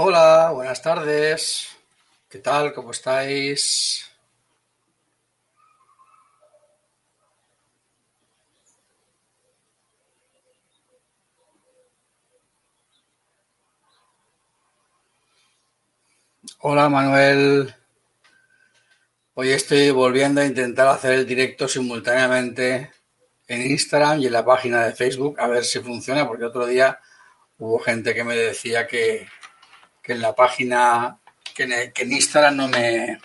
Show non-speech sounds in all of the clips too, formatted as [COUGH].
Hola, buenas tardes. ¿Qué tal? ¿Cómo estáis? Hola Manuel. Hoy estoy volviendo a intentar hacer el directo simultáneamente en Instagram y en la página de Facebook a ver si funciona, porque otro día hubo gente que me decía que, en la página, que en, que en Instagram no me,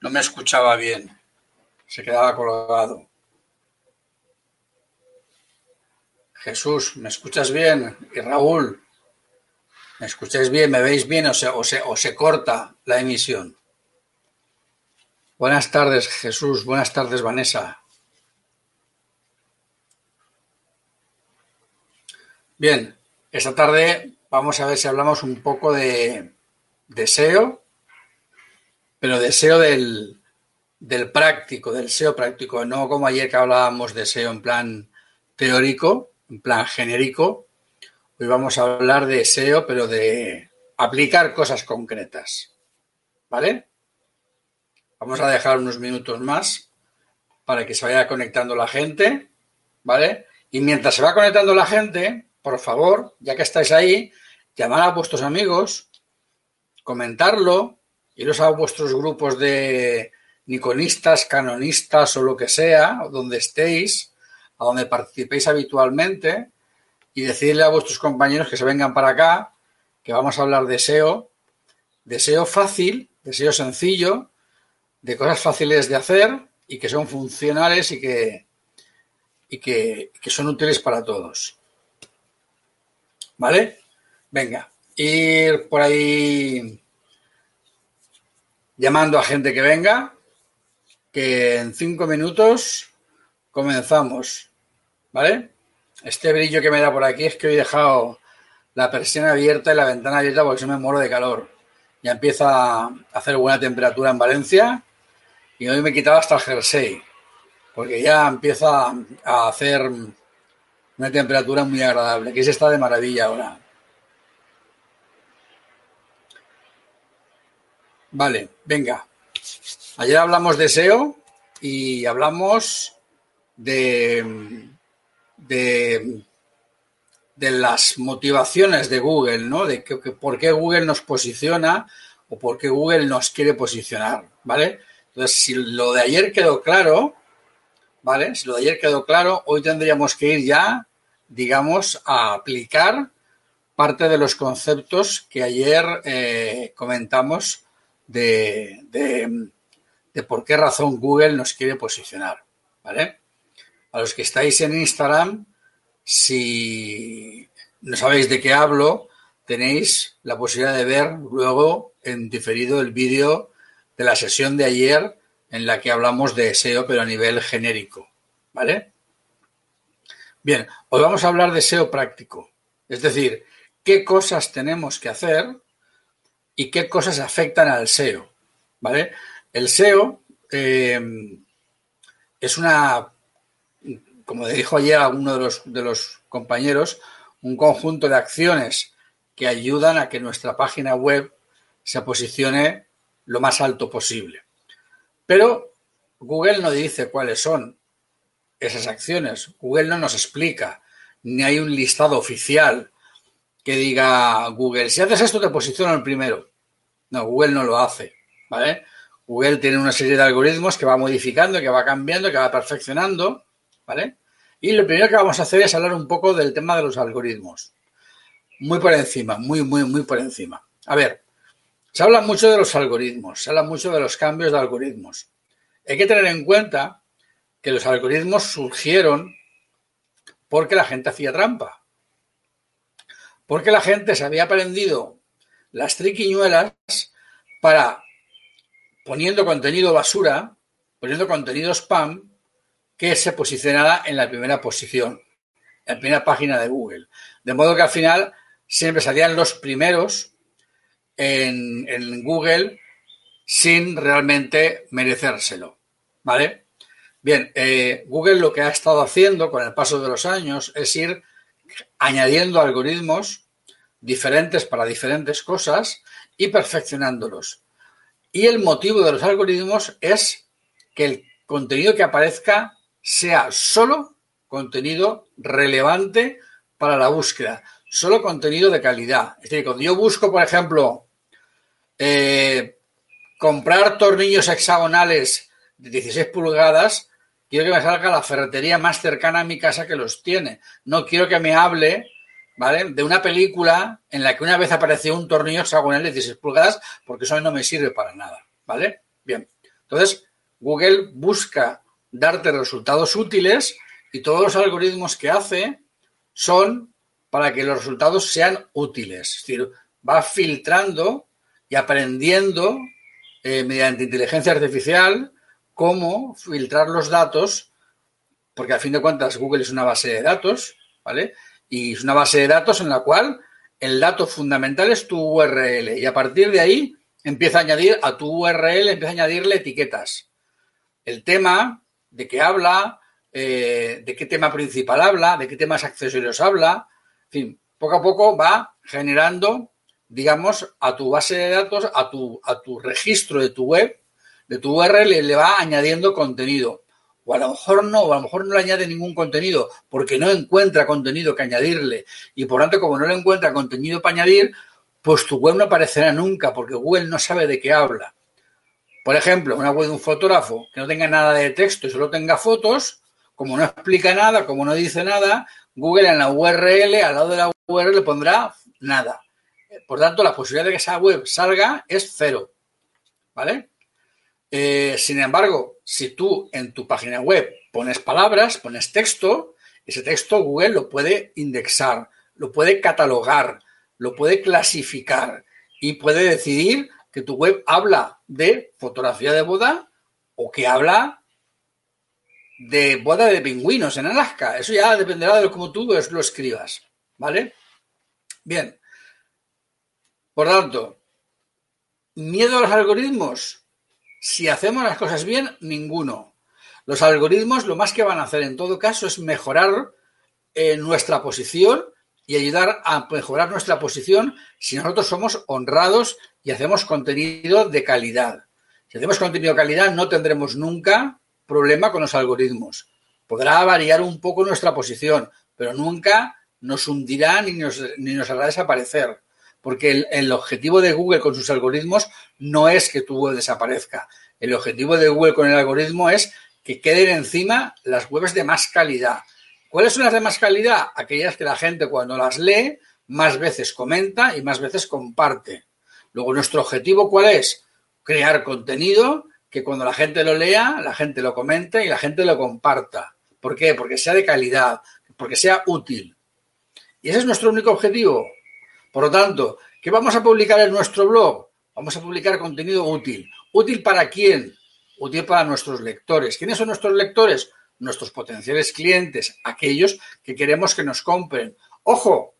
no me escuchaba bien, se quedaba colgado. Jesús, ¿me escuchas bien? Y Raúl, ¿me escucháis bien? ¿Me veis bien o se, o se, o se corta la emisión? Buenas tardes, Jesús. Buenas tardes, Vanessa. Bien, esta tarde vamos a ver si hablamos un poco de, de SEO, pero de SEO del, del práctico, del SEO práctico, no como ayer que hablábamos de SEO en plan teórico, en plan genérico. Hoy vamos a hablar de SEO, pero de aplicar cosas concretas. ¿Vale? Vamos a dejar unos minutos más para que se vaya conectando la gente, ¿vale? Y mientras se va conectando la gente, por favor, ya que estáis ahí, llamar a vuestros amigos, comentarlo, iros a vuestros grupos de niconistas, canonistas o lo que sea, donde estéis, a donde participéis habitualmente, y decirle a vuestros compañeros que se vengan para acá, que vamos a hablar de SEO, de SEO fácil, de SEO sencillo, de cosas fáciles de hacer y que son funcionales y que, y que, que son útiles para todos. ¿Vale? Venga, ir por ahí llamando a gente que venga, que en cinco minutos comenzamos. ¿Vale? Este brillo que me da por aquí es que hoy he dejado la persiana abierta y la ventana abierta porque se me muero de calor. Ya empieza a hacer buena temperatura en Valencia y hoy me he quitado hasta el jersey, porque ya empieza a hacer una temperatura muy agradable, que se está de maravilla ahora. Vale, venga. Ayer hablamos de SEO y hablamos de, de, de las motivaciones de Google, ¿no? De que, por qué Google nos posiciona o por qué Google nos quiere posicionar, ¿vale? Entonces, si lo de ayer quedó claro, ¿vale? Si lo de ayer quedó claro, hoy tendríamos que ir ya, digamos, a aplicar parte de los conceptos que ayer eh, comentamos de, de, de, por qué razón Google nos quiere posicionar, ¿vale? A los que estáis en Instagram, si no sabéis de qué hablo, tenéis la posibilidad de ver luego en diferido el vídeo de la sesión de ayer en la que hablamos de SEO, pero a nivel genérico. ¿Vale? Bien, hoy vamos a hablar de SEO práctico. Es decir, qué cosas tenemos que hacer y qué cosas afectan al SEO. ¿Vale? El SEO eh, es una, como dijo ayer alguno de los, de los compañeros, un conjunto de acciones que ayudan a que nuestra página web se posicione lo más alto posible. Pero Google no dice cuáles son esas acciones. Google no nos explica, ni hay un listado oficial que diga Google, si haces esto te posiciona el primero. No, Google no lo hace, ¿vale? Google tiene una serie de algoritmos que va modificando, que va cambiando, que va perfeccionando, ¿vale? Y lo primero que vamos a hacer es hablar un poco del tema de los algoritmos. Muy por encima, muy, muy, muy por encima. A ver, se habla mucho de los algoritmos, se habla mucho de los cambios de algoritmos. Hay que tener en cuenta que los algoritmos surgieron porque la gente hacía trampa. Porque la gente se había aprendido las triquiñuelas para, poniendo contenido basura, poniendo contenido spam, que se posicionara en la primera posición, en la primera página de Google. De modo que al final siempre salían los primeros en, en Google sin realmente merecérselo. ¿Vale? Bien, eh, Google lo que ha estado haciendo con el paso de los años es ir añadiendo algoritmos diferentes para diferentes cosas y perfeccionándolos. Y el motivo de los algoritmos es que el contenido que aparezca sea solo contenido relevante para la búsqueda, solo contenido de calidad. Es decir, cuando yo busco, por ejemplo, eh, comprar tornillos hexagonales de 16 pulgadas, quiero que me salga la ferretería más cercana a mi casa que los tiene. No quiero que me hable, ¿vale? De una película en la que una vez apareció un tornillo hexagonal de 16 pulgadas, porque eso no me sirve para nada, ¿vale? Bien. Entonces, Google busca darte resultados útiles y todos los algoritmos que hace son para que los resultados sean útiles. Es decir, va filtrando y aprendiendo eh, mediante inteligencia artificial cómo filtrar los datos, porque a fin de cuentas Google es una base de datos, ¿vale? Y es una base de datos en la cual el dato fundamental es tu URL y a partir de ahí empieza a añadir a tu URL, empieza a añadirle etiquetas. El tema de qué habla, eh, de qué tema principal habla, de qué temas accesorios habla, en fin, poco a poco va generando, digamos, a tu base de datos, a tu, a tu registro de tu web, de tu URL le va añadiendo contenido. O a lo mejor no, o a lo mejor no le añade ningún contenido porque no encuentra contenido que añadirle. Y por tanto, como no le encuentra contenido para añadir, pues tu web no aparecerá nunca porque Google no sabe de qué habla. Por ejemplo, una web de un fotógrafo que no tenga nada de texto y solo tenga fotos, como no explica nada, como no dice nada, Google en la URL, al lado de la URL, pondrá nada. Por tanto, la posibilidad de que esa web salga es cero. ¿Vale? Eh, sin embargo, si tú en tu página web pones palabras, pones texto, ese texto Google lo puede indexar, lo puede catalogar, lo puede clasificar y puede decidir que tu web habla de fotografía de boda o que habla de boda de pingüinos en Alaska. Eso ya dependerá de cómo tú lo escribas. ¿Vale? Bien. Por tanto, miedo a los algoritmos. Si hacemos las cosas bien, ninguno. Los algoritmos lo más que van a hacer en todo caso es mejorar eh, nuestra posición y ayudar a mejorar nuestra posición si nosotros somos honrados y hacemos contenido de calidad. Si hacemos contenido de calidad no tendremos nunca problema con los algoritmos. Podrá variar un poco nuestra posición, pero nunca nos hundirá ni nos, ni nos hará desaparecer porque el, objetivo de Google con sus algoritmos no es que tu web desaparezca. El objetivo de Google con el algoritmo es que queden encima las webs de más calidad. ¿Cuáles son las de más calidad? Aquellas que la gente cuando las lee más veces comenta y más veces comparte. Luego, nuestro objetivo cuál es? Crear contenido que cuando la gente lo lea, la gente lo comente y la gente lo comparta. ¿Por qué? Porque sea de calidad, porque sea útil. Y ese es nuestro único objetivo. Por lo tanto, ¿qué vamos a publicar en nuestro blog? Vamos a publicar contenido útil. ¿Útil para quién? Útil para nuestros lectores. ¿Quiénes son nuestros lectores? Nuestros potenciales clientes, aquellos que queremos que nos compren. Ojo,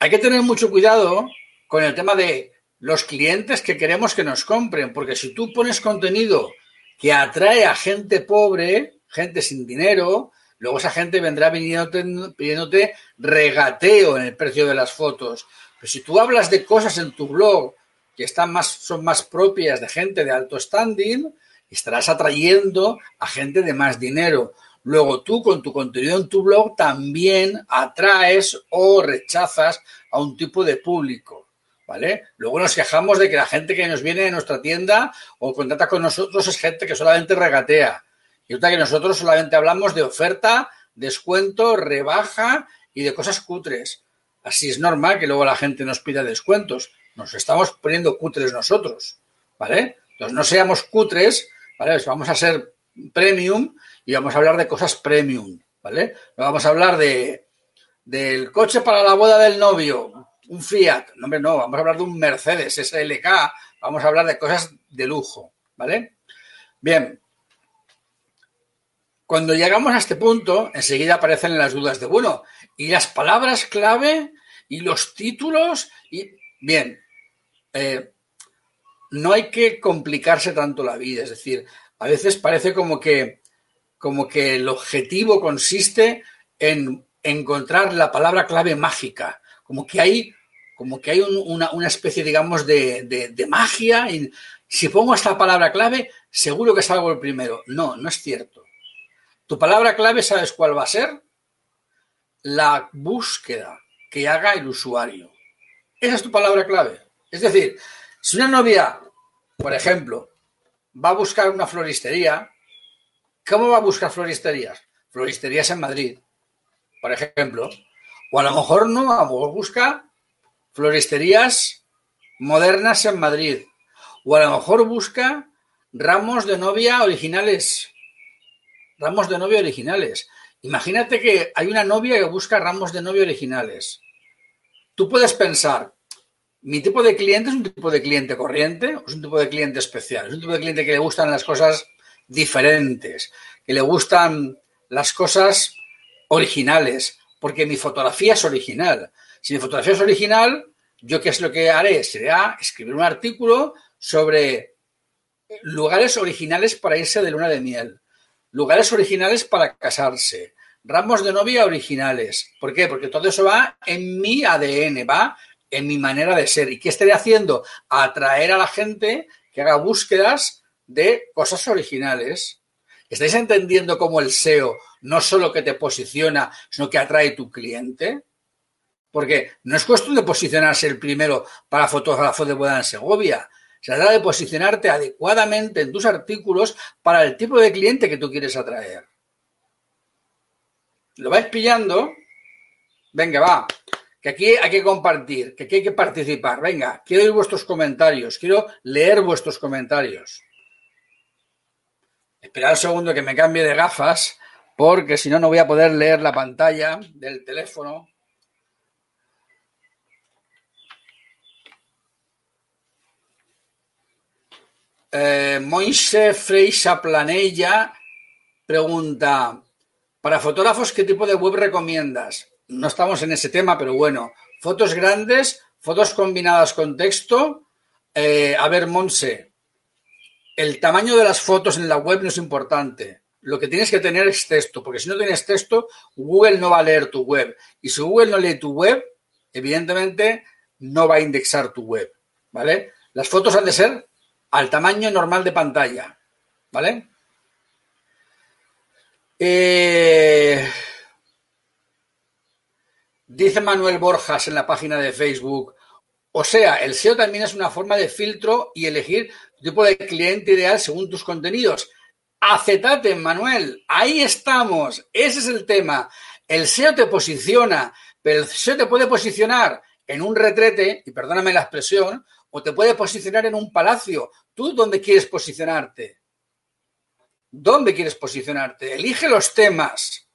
hay que tener mucho cuidado con el tema de los clientes que queremos que nos compren, porque si tú pones contenido que atrae a gente pobre, gente sin dinero, Luego esa gente vendrá pidiéndote, regateo en el precio de las fotos. Pero si tú hablas de cosas en tu blog que están más, son más propias de gente de alto standing, estarás atrayendo a gente de más dinero. Luego tú con tu contenido en tu blog también atraes o rechazas a un tipo de público. ¿Vale? Luego nos quejamos de que la gente que nos viene a nuestra tienda o contrata con nosotros es gente que solamente regatea. Y resulta que nosotros solamente hablamos de oferta, descuento, rebaja y de cosas cutres. Así es normal que luego la gente nos pida descuentos. Nos estamos poniendo cutres nosotros, ¿vale? Entonces no seamos cutres, ¿vale? Vamos a ser premium y vamos a hablar de cosas premium, ¿vale? No vamos a hablar de del coche para la boda del novio, un Fiat, no, hombre, no, vamos a hablar de un Mercedes SLK, vamos a hablar de cosas de lujo, ¿vale? Bien, cuando llegamos a este punto, enseguida aparecen las dudas de, bueno, ¿y las palabras clave? ¿Y los títulos? Y bien, eh, no hay que complicarse tanto la vida, es decir, a veces parece como que, como que el objetivo consiste en encontrar la palabra clave mágica, como que hay como que hay una, especie, digamos, de, magia. Y si pongo esta palabra clave, seguro que salgo el primero. No, no es cierto. Tu palabra clave, ¿sabes cuál va a ser? La búsqueda que haga el usuario. Esa es tu palabra clave. Es decir, si una novia, por ejemplo, va a buscar una floristería, ¿cómo va a buscar floristerías? Floristerías en Madrid, por ejemplo. O a lo mejor no, busca floristerías modernas en Madrid. O a lo mejor busca ramos de novia originales. Ramos de novia originales. Imagínate que hay una novia que busca ramos de novia originales. Tú puedes pensar, mi tipo de cliente es un tipo de cliente corriente es un tipo de cliente especial. Es un tipo de cliente que le gustan las cosas diferentes, que le gustan las cosas originales, porque mi fotografía es original. Si mi fotografía es original, yo qué es lo que haré? Será escribir un artículo sobre lugares originales para irse de luna de miel, lugares originales para casarse, ramos de novia originales. ¿Por qué? Porque todo eso va en mi ADN, va en mi manera de ser. ¿Y qué estaré haciendo? Atraer a la gente que haga búsquedas de cosas originales. ¿Estáis entendiendo cómo el SEO no solo que te posiciona, sino que atrae tu cliente? Porque no es cuestión de posicionarse el primero para fotógrafo de en Segovia. Se trata de posicionarte adecuadamente en tus artículos para el tipo de cliente que tú quieres atraer. ¿Lo vais pillando? Venga, va que aquí hay que compartir, que aquí hay que participar. Venga, quiero oír vuestros comentarios, quiero leer vuestros comentarios. Esperad un segundo que me cambie de gafas, porque si no, no voy a poder leer la pantalla del teléfono. Eh, Moise Freixa Planella pregunta, para fotógrafos, ¿qué tipo de web recomiendas? no estamos en ese tema, pero bueno, fotos grandes, fotos combinadas con texto. Eh, a ver, Monse, el tamaño de las fotos en la web no es importante. Lo que tienes que tener es texto, porque si no tienes texto, Google no va a leer tu web. Y si Google no lee tu web, evidentemente no va a indexar tu web. ¿Vale? Las fotos han de ser al tamaño normal de pantalla. ¿Vale? Eh, Dice Manuel Borjas en la página de Facebook, o sea, el SEO también es una forma de filtro y elegir tu tipo de cliente ideal según tus contenidos. Acetate, Manuel, ahí estamos, ese es el tema. El SEO te posiciona, pero el SEO te puede posicionar en un retrete, y perdóname la expresión, o te puede posicionar en un palacio. ¿Tú dónde quieres posicionarte? ¿Dónde quieres posicionarte? Elige los temas.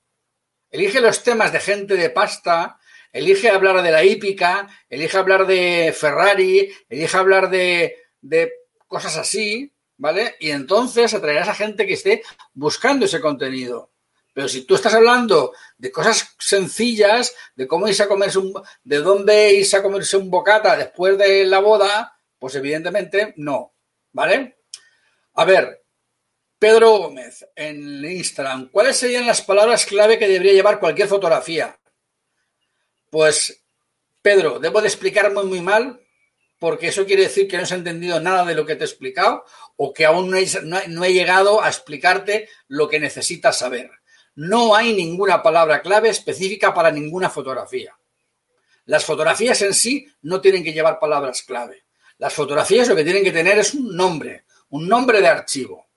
Elige los temas de gente de pasta elige hablar de la hípica, elige hablar de Ferrari, elige hablar de, cosas así, ¿vale? Y entonces atraerás a gente que esté buscando ese contenido. Pero si tú estás hablando de cosas sencillas, de cómo irse a comerse un, de dónde irse a comerse un bocata después de la boda, pues evidentemente no, ¿vale? A ver, Pedro Gómez en Instagram, ¿cuáles serían las palabras clave que debería llevar cualquier fotografía? Pues, Pedro, debo de explicarme muy mal porque eso quiere decir que no has entendido nada de lo que te he explicado o que aún no he, llegado a explicarte lo que necesitas saber. No hay ninguna palabra clave específica para ninguna fotografía. Las fotografías en sí no tienen que llevar palabras clave. Las fotografías lo que tienen que tener es un nombre, un nombre de archivo.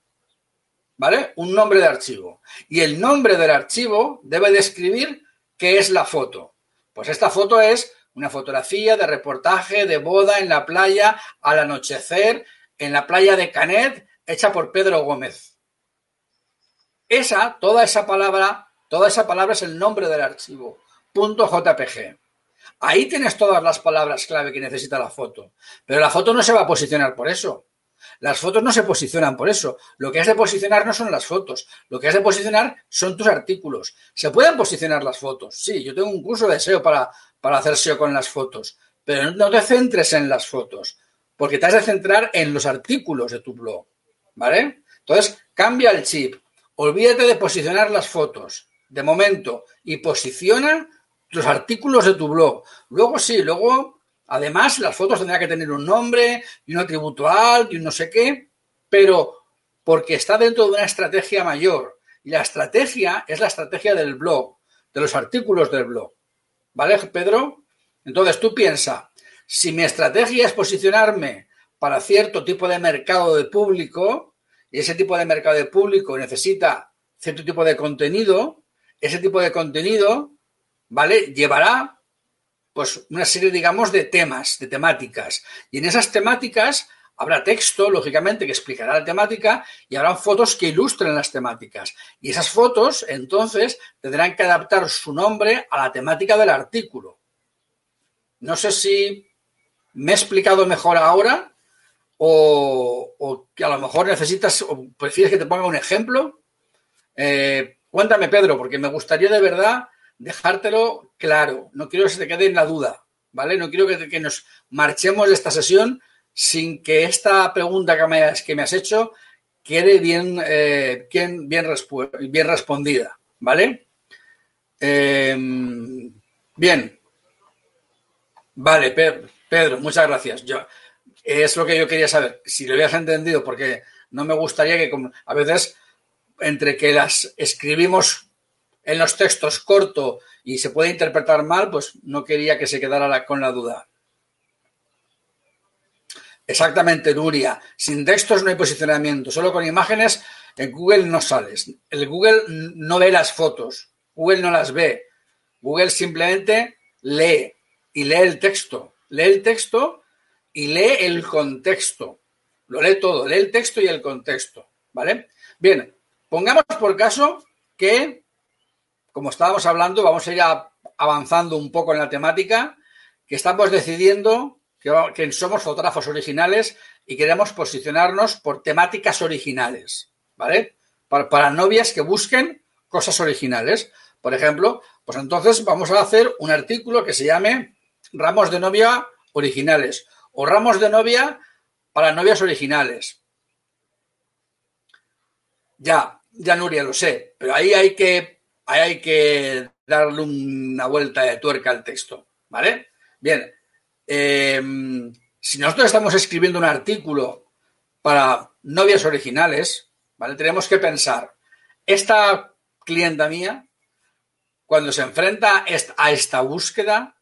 ¿Vale? Un nombre de archivo. Y el nombre del archivo debe describir qué es la foto. Pues esta foto es una fotografía de reportaje de boda en la playa al anochecer, en la playa de Canet, hecha por Pedro Gómez. Esa, toda esa palabra, toda esa palabra es el nombre del archivo, .jpg. Ahí tienes todas las palabras clave que necesita la foto. Pero la foto no se va a posicionar por eso. Las fotos no se posicionan por eso. Lo que has de posicionar no son las fotos. Lo que has de posicionar son tus artículos. ¿Se pueden posicionar las fotos? Sí, yo tengo un curso de SEO para, para hacer SEO con las fotos. Pero no te centres en las fotos, porque te has de centrar en los artículos de tu blog. ¿Vale? Entonces, cambia el chip. Olvídate de posicionar las fotos de momento y posiciona los artículos de tu blog. Luego sí, luego Además, las fotos tendrán que tener un nombre y un atributo alt y un no sé qué, pero porque está dentro de una estrategia mayor. Y la estrategia es la estrategia del blog, de los artículos del blog. ¿Vale, Pedro? Entonces tú piensa, si mi estrategia es posicionarme para cierto tipo de mercado de público, y ese tipo de mercado de público necesita cierto tipo de contenido, ese tipo de contenido, ¿vale? Llevará pues una serie, digamos, de temas, de temáticas. Y en esas temáticas habrá texto, lógicamente, que explicará la temática y habrá fotos que ilustren las temáticas. Y esas fotos, entonces, tendrán que adaptar su nombre a la temática del artículo. No sé si me he explicado mejor ahora o, que a lo mejor necesitas o prefieres que te ponga un ejemplo. Eh, cuéntame, Pedro, porque me gustaría de verdad dejártelo claro. No quiero que se te quede en la duda, ¿vale? No quiero que, nos marchemos de esta sesión sin que esta pregunta que me has, que me has hecho quede bien, eh, bien, bien, respondida, ¿vale? Eh, bien. Vale, Pedro, muchas gracias. Es lo que yo quería saber. Si lo habías entendido, porque no me gustaría que a veces entre que las escribimos en los textos corto y se puede interpretar mal, pues no quería que se quedara con la duda. Exactamente, Nuria. Sin textos no hay posicionamiento. Solo con imágenes en Google no sales. El Google no ve las fotos. Google no las ve. Google simplemente lee y lee el texto. Lee el texto y lee el contexto. Lo lee todo. Lee el texto y el contexto. ¿Vale? Bien, pongamos por caso que como estábamos hablando, vamos a ir avanzando un poco en la temática, que estamos decidiendo que, somos fotógrafos originales y queremos posicionarnos por temáticas originales, ¿vale? Para, novias que busquen cosas originales. Por ejemplo, pues entonces vamos a hacer un artículo que se llame Ramos de novia originales o ramos de novia para novias originales. Ya, ya Nuria, lo sé, pero ahí hay que ahí hay que darle una vuelta de tuerca al texto, ¿vale? Bien, em, si nosotros estamos escribiendo un artículo para novias originales, ¿vale? Tenemos que pensar, esta clienta mía, cuando se enfrenta a esta búsqueda,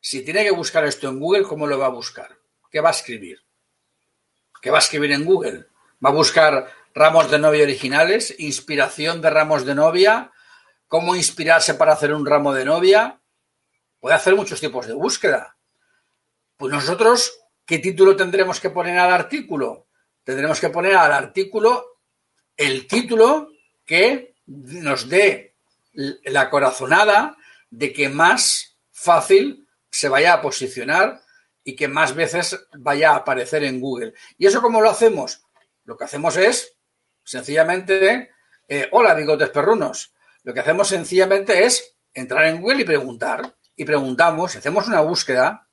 si tiene que buscar esto en Google, ¿cómo lo va a buscar? ¿Qué va a escribir? ¿Qué va a escribir en Google? ¿Va a buscar ramos de novia originales, inspiración de ramos de novia, cómo inspirarse para hacer un ramo de novia. Puede hacer muchos tipos de búsqueda. Pues nosotros, ¿qué título tendremos que poner al artículo? Tendremos que poner al artículo el título que nos dé la corazonada de que más fácil se vaya a posicionar y que más veces vaya a aparecer en Google. ¿Y eso cómo lo hacemos? Lo que hacemos es Sencillamente, eh, hola bigotes perrunos. Lo que hacemos sencillamente es entrar en Google y preguntar. Y preguntamos, hacemos una búsqueda.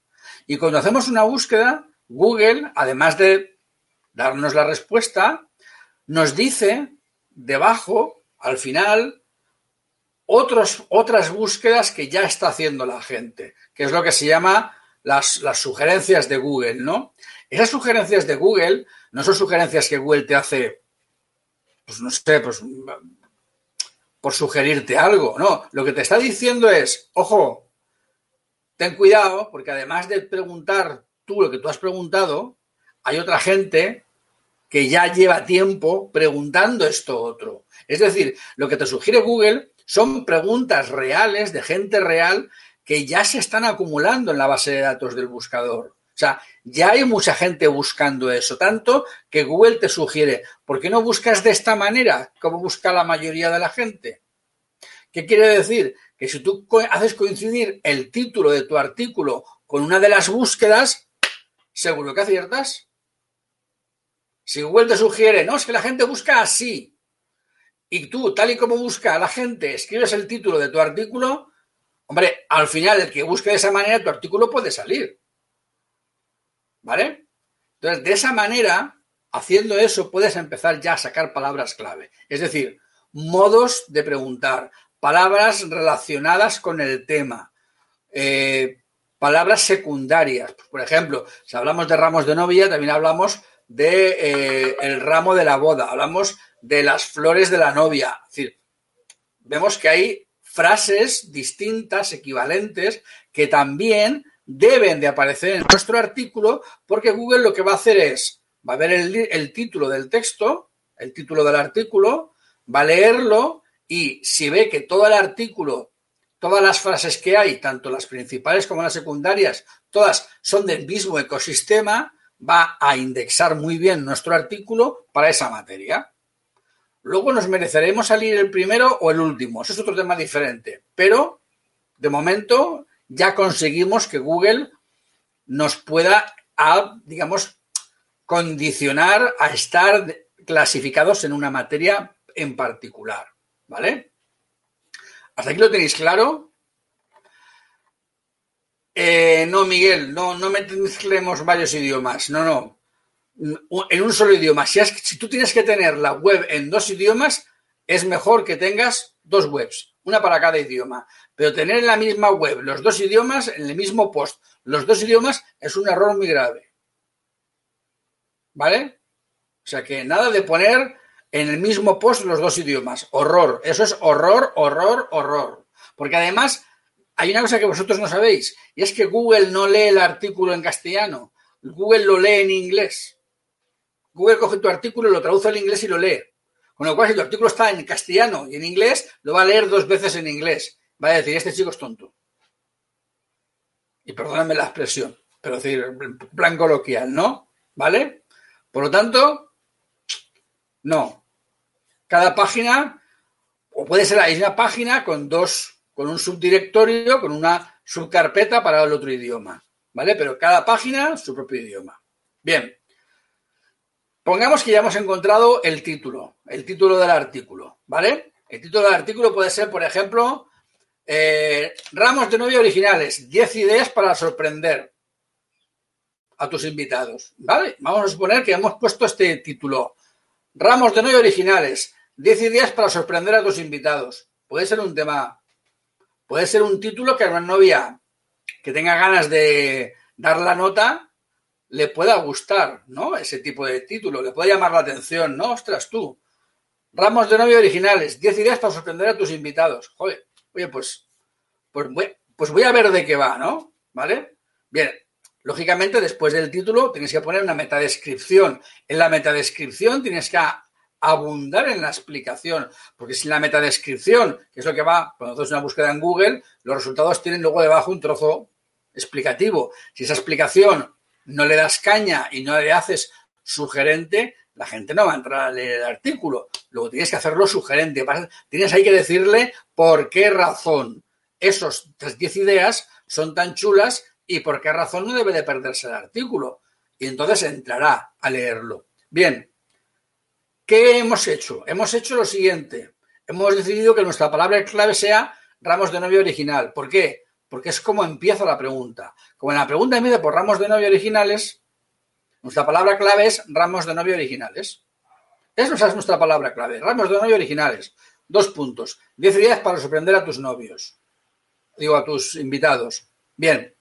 Y cuando hacemos una búsqueda, Google, además de darnos la respuesta, nos dice debajo, al final, otros, otras búsquedas que ya está haciendo la gente, que es lo que se llama las, las, sugerencias de Google, ¿no? Esas sugerencias de Google no son sugerencias que Google te hace pues no sé, pues por sugerirte algo. No, lo que te está diciendo es, ojo, ten cuidado, porque además de preguntar tú lo que tú has preguntado, hay otra gente que ya lleva tiempo preguntando esto otro. Es decir, lo que te sugiere Google son preguntas reales de gente real que ya se están acumulando en la base de datos del buscador. O sea, ya hay mucha gente buscando eso, tanto que Google te sugiere, ¿por qué no buscas de esta manera como busca la mayoría de la gente? ¿Qué quiere decir? Que si tú haces coincidir el título de tu artículo con una de las búsquedas, seguro que aciertas. Si Google te sugiere, no, es que la gente busca así, y tú, tal y como busca la gente, escribes el título de tu artículo, hombre, al final el que busque de esa manera, tu artículo puede salir. ¿Vale? Entonces, de esa manera, haciendo eso, puedes empezar ya a sacar palabras clave. Es decir, modos de preguntar, palabras relacionadas con el tema. Eh, palabras secundarias. Por ejemplo, si hablamos de ramos de novia, también hablamos de eh, el ramo de la boda, hablamos de las flores de la novia. Es decir, vemos que hay frases distintas, equivalentes, que también deben de aparecer en nuestro artículo, porque Google lo que va a hacer es, va a ver el, el título del texto, el título del artículo, va a leerlo y si ve que todo el artículo, todas las frases que hay, tanto las principales como las secundarias, todas son del mismo ecosistema, va a indexar muy bien nuestro artículo para esa materia. Luego nos mereceremos salir el primero o el último. Eso es otro tema diferente. Pero, de momento, ya conseguimos que Google nos pueda, digamos, condicionar a estar clasificados en una materia en particular. ¿Vale? ¿Hasta aquí lo tenéis claro? Eh, no, Miguel, no, no mezclemos varios idiomas. No, no. En un solo idioma. Si, tú tienes que tener la web en dos idiomas, es mejor que tengas dos webs, una para cada idioma. Pero tener en la misma web los dos idiomas, en el mismo post, los dos idiomas, es un error muy grave. ¿Vale? O sea que nada de poner en el mismo post los dos idiomas. Horror. Eso es horror, horror, horror. Porque además hay una cosa que vosotros no sabéis, y es que Google no lee el artículo en castellano. Google lo lee en inglés. Google coge tu artículo, lo traduce al inglés y lo lee. Con lo cual, si tu artículo está en castellano y en inglés, lo va a leer dos veces en inglés. Va a decir, este chico es tonto. Y perdóname la expresión, pero decir, plan coloquial, ¿no? ¿Vale? Por lo tanto, no. Cada página, o puede ser la misma página con dos, con un subdirectorio, con una subcarpeta para el otro idioma. ¿Vale? Pero cada página su propio idioma. Bien. Pongamos que ya hemos encontrado el título, el título del artículo, ¿vale? El título del artículo puede ser, por ejemplo, eh, ramos de novia originales, 10 ideas para sorprender a tus invitados, ¿vale? Vamos a suponer que hemos puesto este título, Ramos de novia originales. 10 ideas para sorprender a tus invitados. Puede ser un tema, puede ser un título que a una novia que tenga ganas de dar la nota le pueda gustar, ¿no? Ese tipo de título, le puede llamar la atención, ¿no? Ostras, tú. Ramos de novia originales. 10 ideas para sorprender a tus invitados. Joder, oye, pues, pues, voy, pues voy a ver de qué va, ¿no? ¿Vale? Bien, Lógicamente, después del título tienes que poner una metadescripción. En la metadescripción tienes que abundar en la explicación, porque sin la metadescripción, que es lo que va cuando haces una búsqueda en Google, los resultados tienen luego debajo un trozo explicativo. Si esa explicación no le das caña y no le haces sugerente, la gente no va a entrar a leer el artículo. Luego tienes que hacerlo sugerente. Tienes ahí que decirle por qué razón esos 10 ideas son tan chulas y por qué razón no debe de perderse el artículo. Y entonces entrará a leerlo. Bien, ¿qué hemos hecho? Hemos hecho lo siguiente. Hemos decidido que nuestra palabra clave sea ramos de novia original. ¿Por qué? Porque es como empieza la pregunta. Como en la pregunta empieza por ramos de novia originales, nuestra palabra clave es ramos de novia originales. Esa es nuestra palabra clave, ramos de novia originales. Dos puntos. Diez ideas para sorprender a tus novios. Digo, a tus invitados. Bien,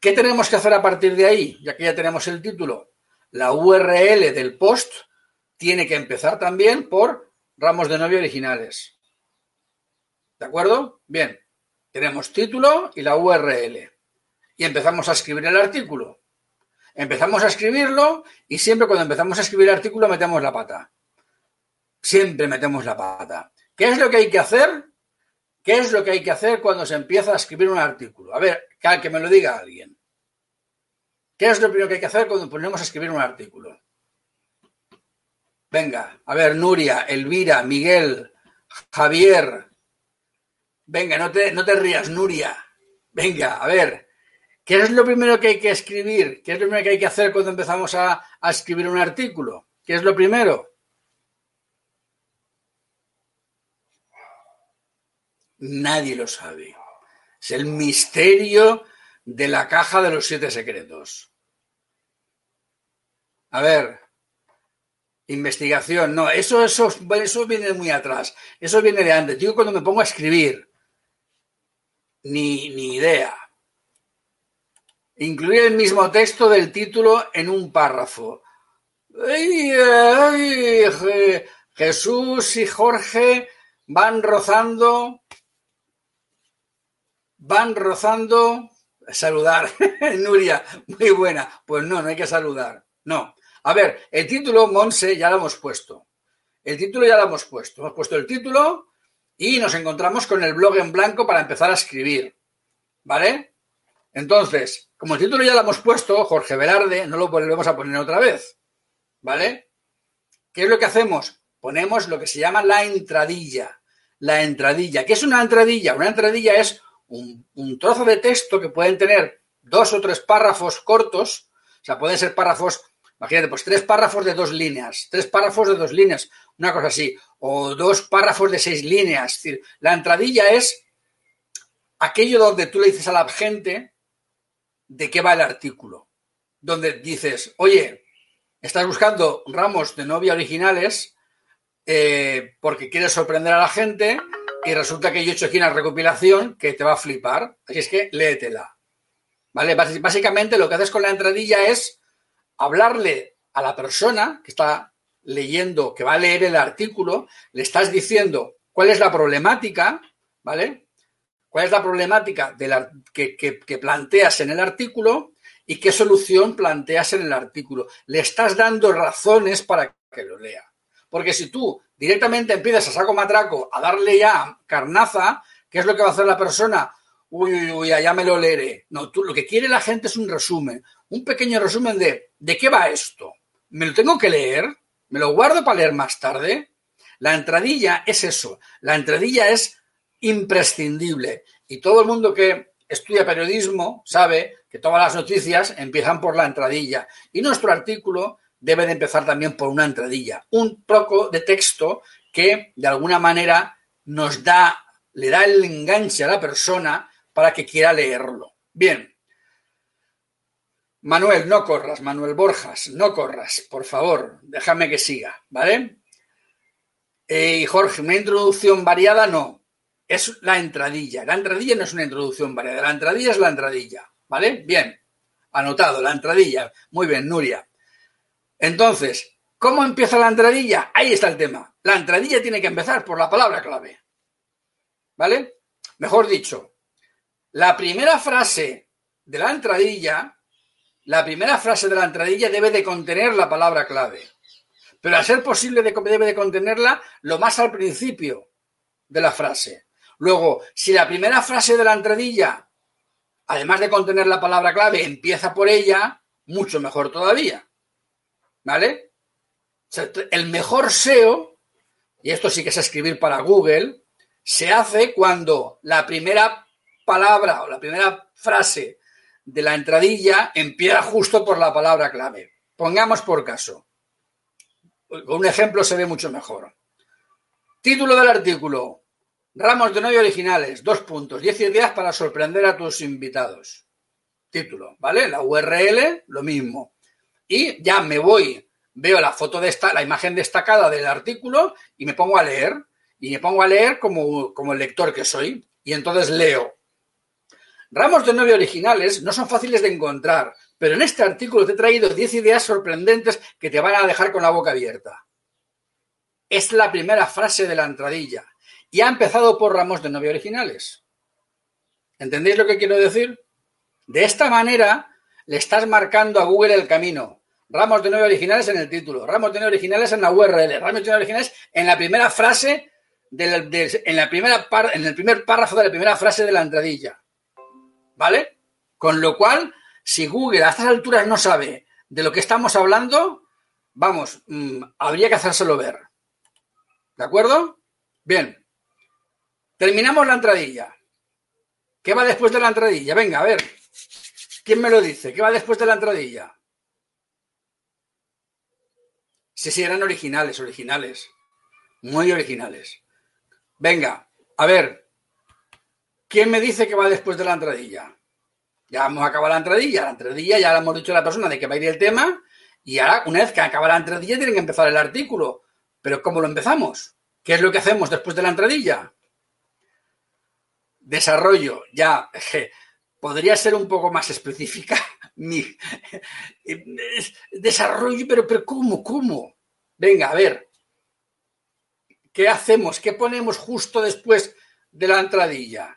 ¿Qué tenemos que hacer a partir de ahí? Ya que ya tenemos el título. La URL del post tiene que empezar también por ramos de novio originales. ¿De acuerdo? Bien. Tenemos título y la URL. Y empezamos a escribir el artículo. Empezamos a escribirlo y siempre cuando empezamos a escribir el artículo metemos la pata. Siempre metemos la pata. ¿Qué es lo que hay que hacer? ¿Qué es lo que hay que hacer cuando se empieza a escribir un artículo? A ver, que me lo diga alguien. ¿Qué es lo primero que hay que hacer cuando ponemos a escribir un artículo? Venga, a ver, Nuria, Elvira, Miguel, Javier. Venga, no te, no te rías, Nuria. Venga, a ver, ¿qué es lo primero que hay que escribir? ¿Qué es lo primero que hay que hacer cuando empezamos a, a escribir un artículo? ¿Qué es lo primero? Nadie lo sabe. Es el misterio de la caja de los siete secretos. A ver, investigación, no, eso, eso, eso viene muy atrás, eso viene de antes. Digo cuando me pongo a escribir, ni, ni idea. Incluir el mismo texto del título en un párrafo. Ay, ay, Jesús y Jorge van rozando, van rozando. Saludar, [LAUGHS] Nuria, muy buena. Pues no, no hay que saludar. No. A ver, el título, Monse, ya lo hemos puesto. El título ya lo hemos puesto. Hemos puesto el título y nos encontramos con el blog en blanco para empezar a escribir. ¿Vale? Entonces, como el título ya lo hemos puesto, Jorge Velarde, no lo volvemos a poner otra vez. ¿Vale? ¿Qué es lo que hacemos? Ponemos lo que se llama la entradilla. La entradilla. ¿Qué es una entradilla? Una entradilla es un, un trozo de texto que pueden tener dos o tres párrafos cortos. O sea, pueden ser párrafos Imagínate, pues tres párrafos de dos líneas, tres párrafos de dos líneas, una cosa así, o dos párrafos de seis líneas. Es decir, la entradilla es aquello donde tú le dices a la gente de qué va el artículo. Donde dices, oye, estás buscando ramos de novia originales eh, porque quieres sorprender a la gente y resulta que yo he hecho aquí una recopilación que te va a flipar. Así es que léetela. ¿Vale? Básicamente lo que haces con la entradilla es hablarle a la persona que está leyendo, que va a leer el artículo, le estás diciendo cuál es la problemática, ¿vale? ¿Cuál es la problemática la, que, que planteas en el artículo y qué solución planteas en el artículo? Le estás dando razones para que lo lea. Porque si tú directamente empiezas a saco matraco a darle ya carnaza, ¿qué es lo que va a hacer la persona? Uy, uy, uy, ya me lo leeré. No, tú lo que quiere la gente es un resumen, un pequeño resumen de ¿de qué va esto? ¿Me lo tengo que leer? ¿Me lo guardo para leer más tarde? La entradilla es eso. La entradilla es imprescindible. Y todo el mundo que estudia periodismo sabe que todas las noticias empiezan por la entradilla. Y nuestro artículo debe de empezar también por una entradilla. Un poco de texto que de alguna manera nos da, le da el enganche a la persona para que quiera leerlo. Bien, Manuel, no corras, Manuel Borjas, no corras, por favor, déjame que siga, ¿vale? Eh, y Jorge, una introducción variada no, es la entradilla. La entradilla no es una introducción variada, la entradilla es la entradilla, ¿vale? Bien, anotado, la entradilla. Muy bien, Nuria. Entonces, ¿cómo empieza la entradilla? Ahí está el tema. La entradilla tiene que empezar por la palabra clave, ¿vale? Mejor dicho, la primera frase de la entradilla la primera frase de la entradilla debe de contener la palabra clave. Pero a ser posible debe de contenerla lo más al principio de la frase. Luego, si la primera frase de la entradilla, además de contener la palabra clave, empieza por ella, mucho mejor todavía. ¿Vale? el mejor SEO, y esto sí que es escribir para Google, se hace cuando la primera palabra o la primera frase de la entradilla empieza justo por la palabra clave. Pongamos por caso. Con un ejemplo se ve mucho mejor. Título del artículo. Ramos de novio originales. Dos puntos. Diez ideas para sorprender a tus invitados. Título, ¿vale? La URL, lo mismo. Y ya me voy, veo la foto de esta, la imagen destacada del artículo y me pongo a leer. Y me pongo a leer como, como el lector que soy. Y entonces leo Ramos de novia originales no son fáciles de encontrar, pero en este artículo te he traído 10 ideas sorprendentes que te van a dejar con la boca abierta. Es la primera frase de la entradilla y ha empezado por ramos de novia originales. ¿Entendéis lo que quiero decir? De esta manera le estás marcando a Google el camino. Ramos de novia originales en el título, ramos de novia originales en la URL, ramos de novia originales en la primera frase, en, la primera en el primer párrafo de la primera frase de la entradilla. ¿Vale? Con lo cual, si Google a estas alturas no sabe de lo que estamos hablando, vamos, mm, habría que hacérselo ver. ¿De acuerdo? Bien. Terminamos la entradilla. ¿Qué va después de la entradilla? Venga, a ver. ¿Quién me lo dice? ¿Qué va después de la entradilla? Sí, sí, eran originales, originales. Muy originales. Venga, a ver, ¿Quién me dice que va después de la entradilla? Ya hemos acabado la entradilla. La entradilla ya le hemos dicho a la persona de que va a ir el tema. Y ahora, una vez que acaba la entradilla, tiene que empezar el artículo. Pero ¿cómo lo empezamos? ¿Qué es lo que hacemos después de la entradilla? Desarrollo. Ya, podría ser un poco más específica [LAUGHS] desarrollo, pero, pero ¿cómo? ¿Cómo? Venga, a ver. ¿Qué hacemos? ¿Qué ponemos justo después de la entradilla?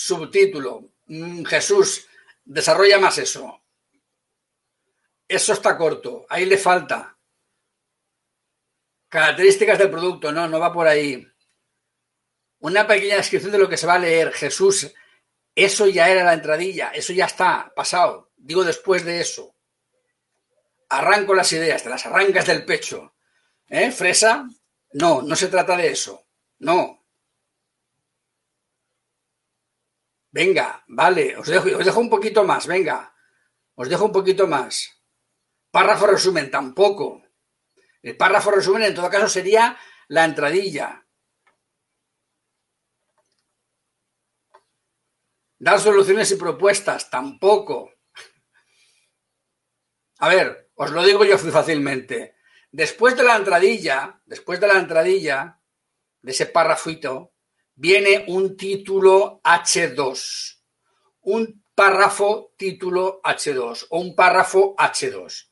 Subtítulo. Mm, Jesús, desarrolla más eso. Eso está corto. Ahí le falta. Características del producto. No, no va por ahí. Una pequeña descripción de lo que se va a leer. Jesús, eso ya era la entradilla. Eso ya está pasado. Digo después de eso. Arranco las ideas, te las arrancas del pecho. ¿Eh? Fresa, no, no se trata de eso. No. Venga, vale, os dejo, un poquito más, venga. Os dejo un poquito más. Párrafo resumen, tampoco. El párrafo resumen en todo caso sería la entradilla. Dar soluciones y propuestas, tampoco. A ver, os lo digo yo fácilmente. Después de la entradilla, después de la entradilla, de ese párrafito, viene un título H2. Un párrafo título H2 o un párrafo H2.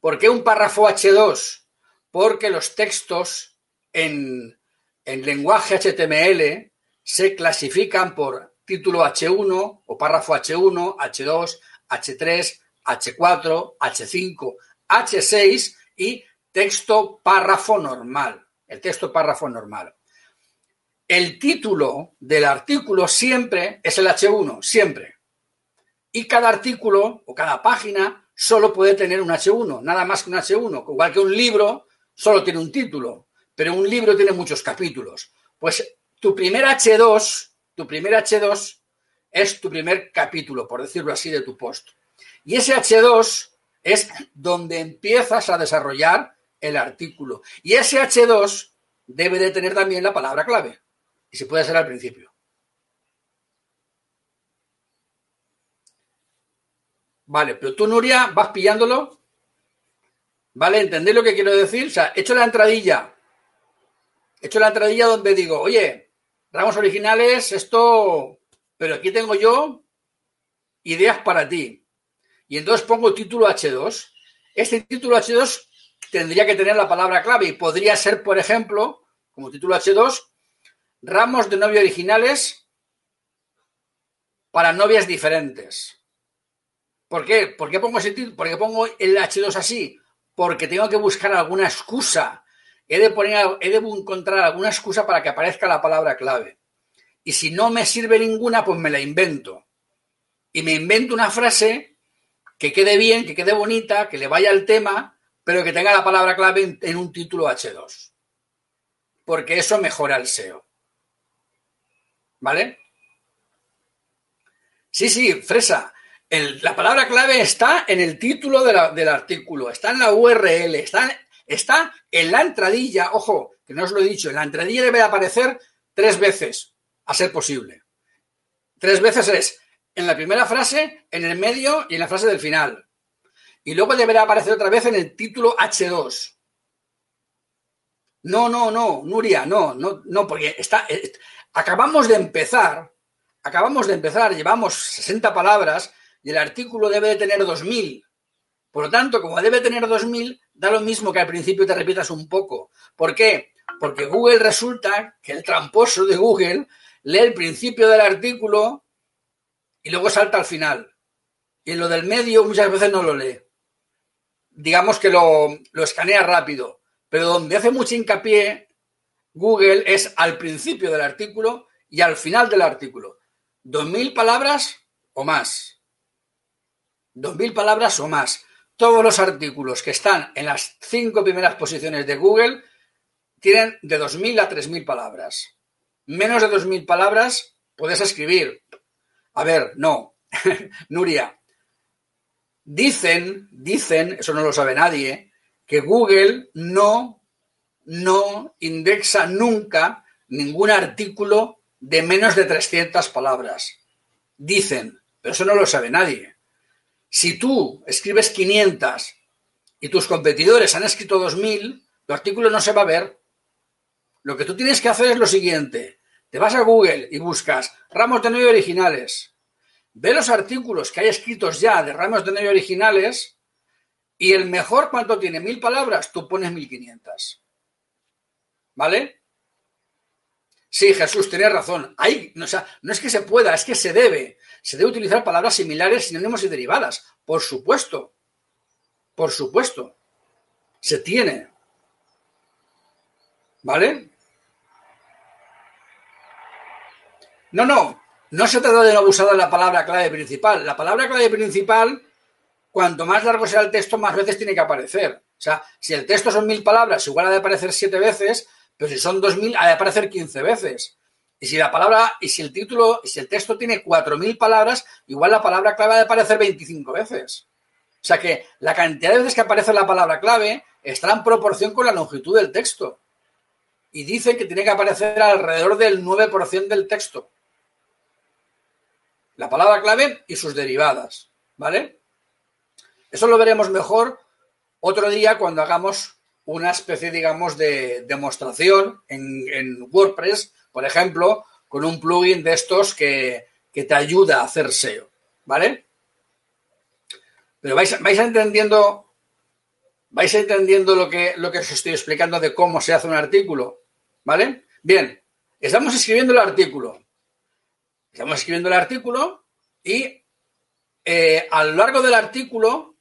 ¿Por qué un párrafo H2? Porque los textos en, en lenguaje HTML se clasifican por título H1 o párrafo H1, H2, H3, H4, H5, H6 y texto párrafo normal. El texto párrafo normal. El título del artículo siempre es el H1, siempre. Y cada artículo o cada página solo puede tener un H1, nada más que un H1. Igual que un libro solo tiene un título, pero un libro tiene muchos capítulos. Pues tu primer H2, tu primer H2 es tu primer capítulo, por decirlo así, de tu post. Y ese H2 es donde empiezas a desarrollar el artículo. Y ese H2 debe de tener también la palabra clave. Y se puede hacer al principio. Vale, pero tú, Nuria, vas pillándolo. ¿Vale? ¿Entendéis lo que quiero decir? O sea, he hecho la entradilla. He hecho la entradilla donde digo, oye, ramos originales, esto, pero aquí tengo yo ideas para ti y entonces pongo título H2. Este título H2 tendría que tener la palabra clave y podría ser, por ejemplo, como título H2, ramos de novia originales para novias diferentes. ¿Por qué? ¿Por qué pongo el H2 así. Porque tengo que buscar alguna excusa. He de, poner, he de encontrar alguna excusa para que aparezca la palabra clave. Y si no me sirve ninguna, pues me la invento. Y me invento una frase que quede bien, que quede bonita, que le vaya al tema, pero que tenga la palabra clave en, un título H2. Porque eso mejora el SEO. ¿Vale? Sí, sí, fresa. la palabra clave está en el título del artículo, está en la URL, está, está en la entradilla. Ojo, que no os lo he dicho, en la entradilla debe aparecer tres veces, a ser posible. Tres veces es en la primera frase, en el medio y en la frase del final. Y luego deberá aparecer otra vez en el título H2. No, no, no, Nuria, no, no, no, porque está, eh, acabamos de empezar, acabamos de empezar, llevamos 60 palabras y el artículo debe de tener 2000. Por lo tanto, como debe tener 2000, da lo mismo que al principio te repitas un poco. ¿Por qué? Porque Google resulta que el tramposo de Google lee el principio del artículo y luego salta al final. Y en lo del medio muchas veces no lo lee. Digamos que lo, escanea rápido, pero donde hace mucho hincapié Google es al principio del artículo y al final del artículo. Dos mil palabras o más. Dos mil palabras o más. Todos los artículos que están en las cinco primeras posiciones de Google tienen de dos mil a tres mil palabras. Menos de dos mil palabras puedes escribir, a ver, no. [LAUGHS] Nuria, dicen, dicen, eso no lo sabe nadie, que Google no, no indexa nunca ningún artículo de menos de 300 palabras. Dicen, pero eso no lo sabe nadie. Si tú escribes 500 y tus competidores han escrito 2000, tu artículo no se va a ver. Lo que tú tienes que hacer es lo siguiente. te vas a Google y buscas ramos de novio originales, ve los artículos que hay escritos ya de ramos de novio originales y el mejor, ¿cuánto tiene? Mil palabras, tú pones mil quinientas. ¿Vale? Sí, Jesús, tienes razón. Hay, o sea, no es que se pueda, es que se debe. Se debe utilizar palabras similares, sinónimos y derivadas. Por supuesto. Por supuesto. Se tiene. ¿Vale? No, no. No se trata de no abusar de la palabra clave principal. La palabra clave principal, cuanto más largo sea el texto, más veces tiene que aparecer. O sea, si el texto son mil palabras, igual ha de aparecer siete veces, pero si son 2.000, ha de aparecer 15 veces. Y si la palabra, y si el título, y si el texto tiene 4.000 palabras, igual la palabra clave ha de aparecer 25 veces. O sea que la cantidad de veces que aparece la palabra clave está en proporción con la longitud del texto. Y dice que tiene que aparecer alrededor del 9% del texto. La palabra clave y sus derivadas. ¿Vale? Eso lo veremos mejor otro día cuando hagamos una especie, digamos, de demostración en, WordPress, por ejemplo, con un plugin de estos que, te ayuda a hacer SEO, ¿vale? Pero vais, vais entendiendo, vais entendiendo lo que, lo que os estoy explicando de cómo se hace un artículo, ¿vale? Bien, estamos escribiendo el artículo. Estamos escribiendo el artículo y eh, a lo largo del artículo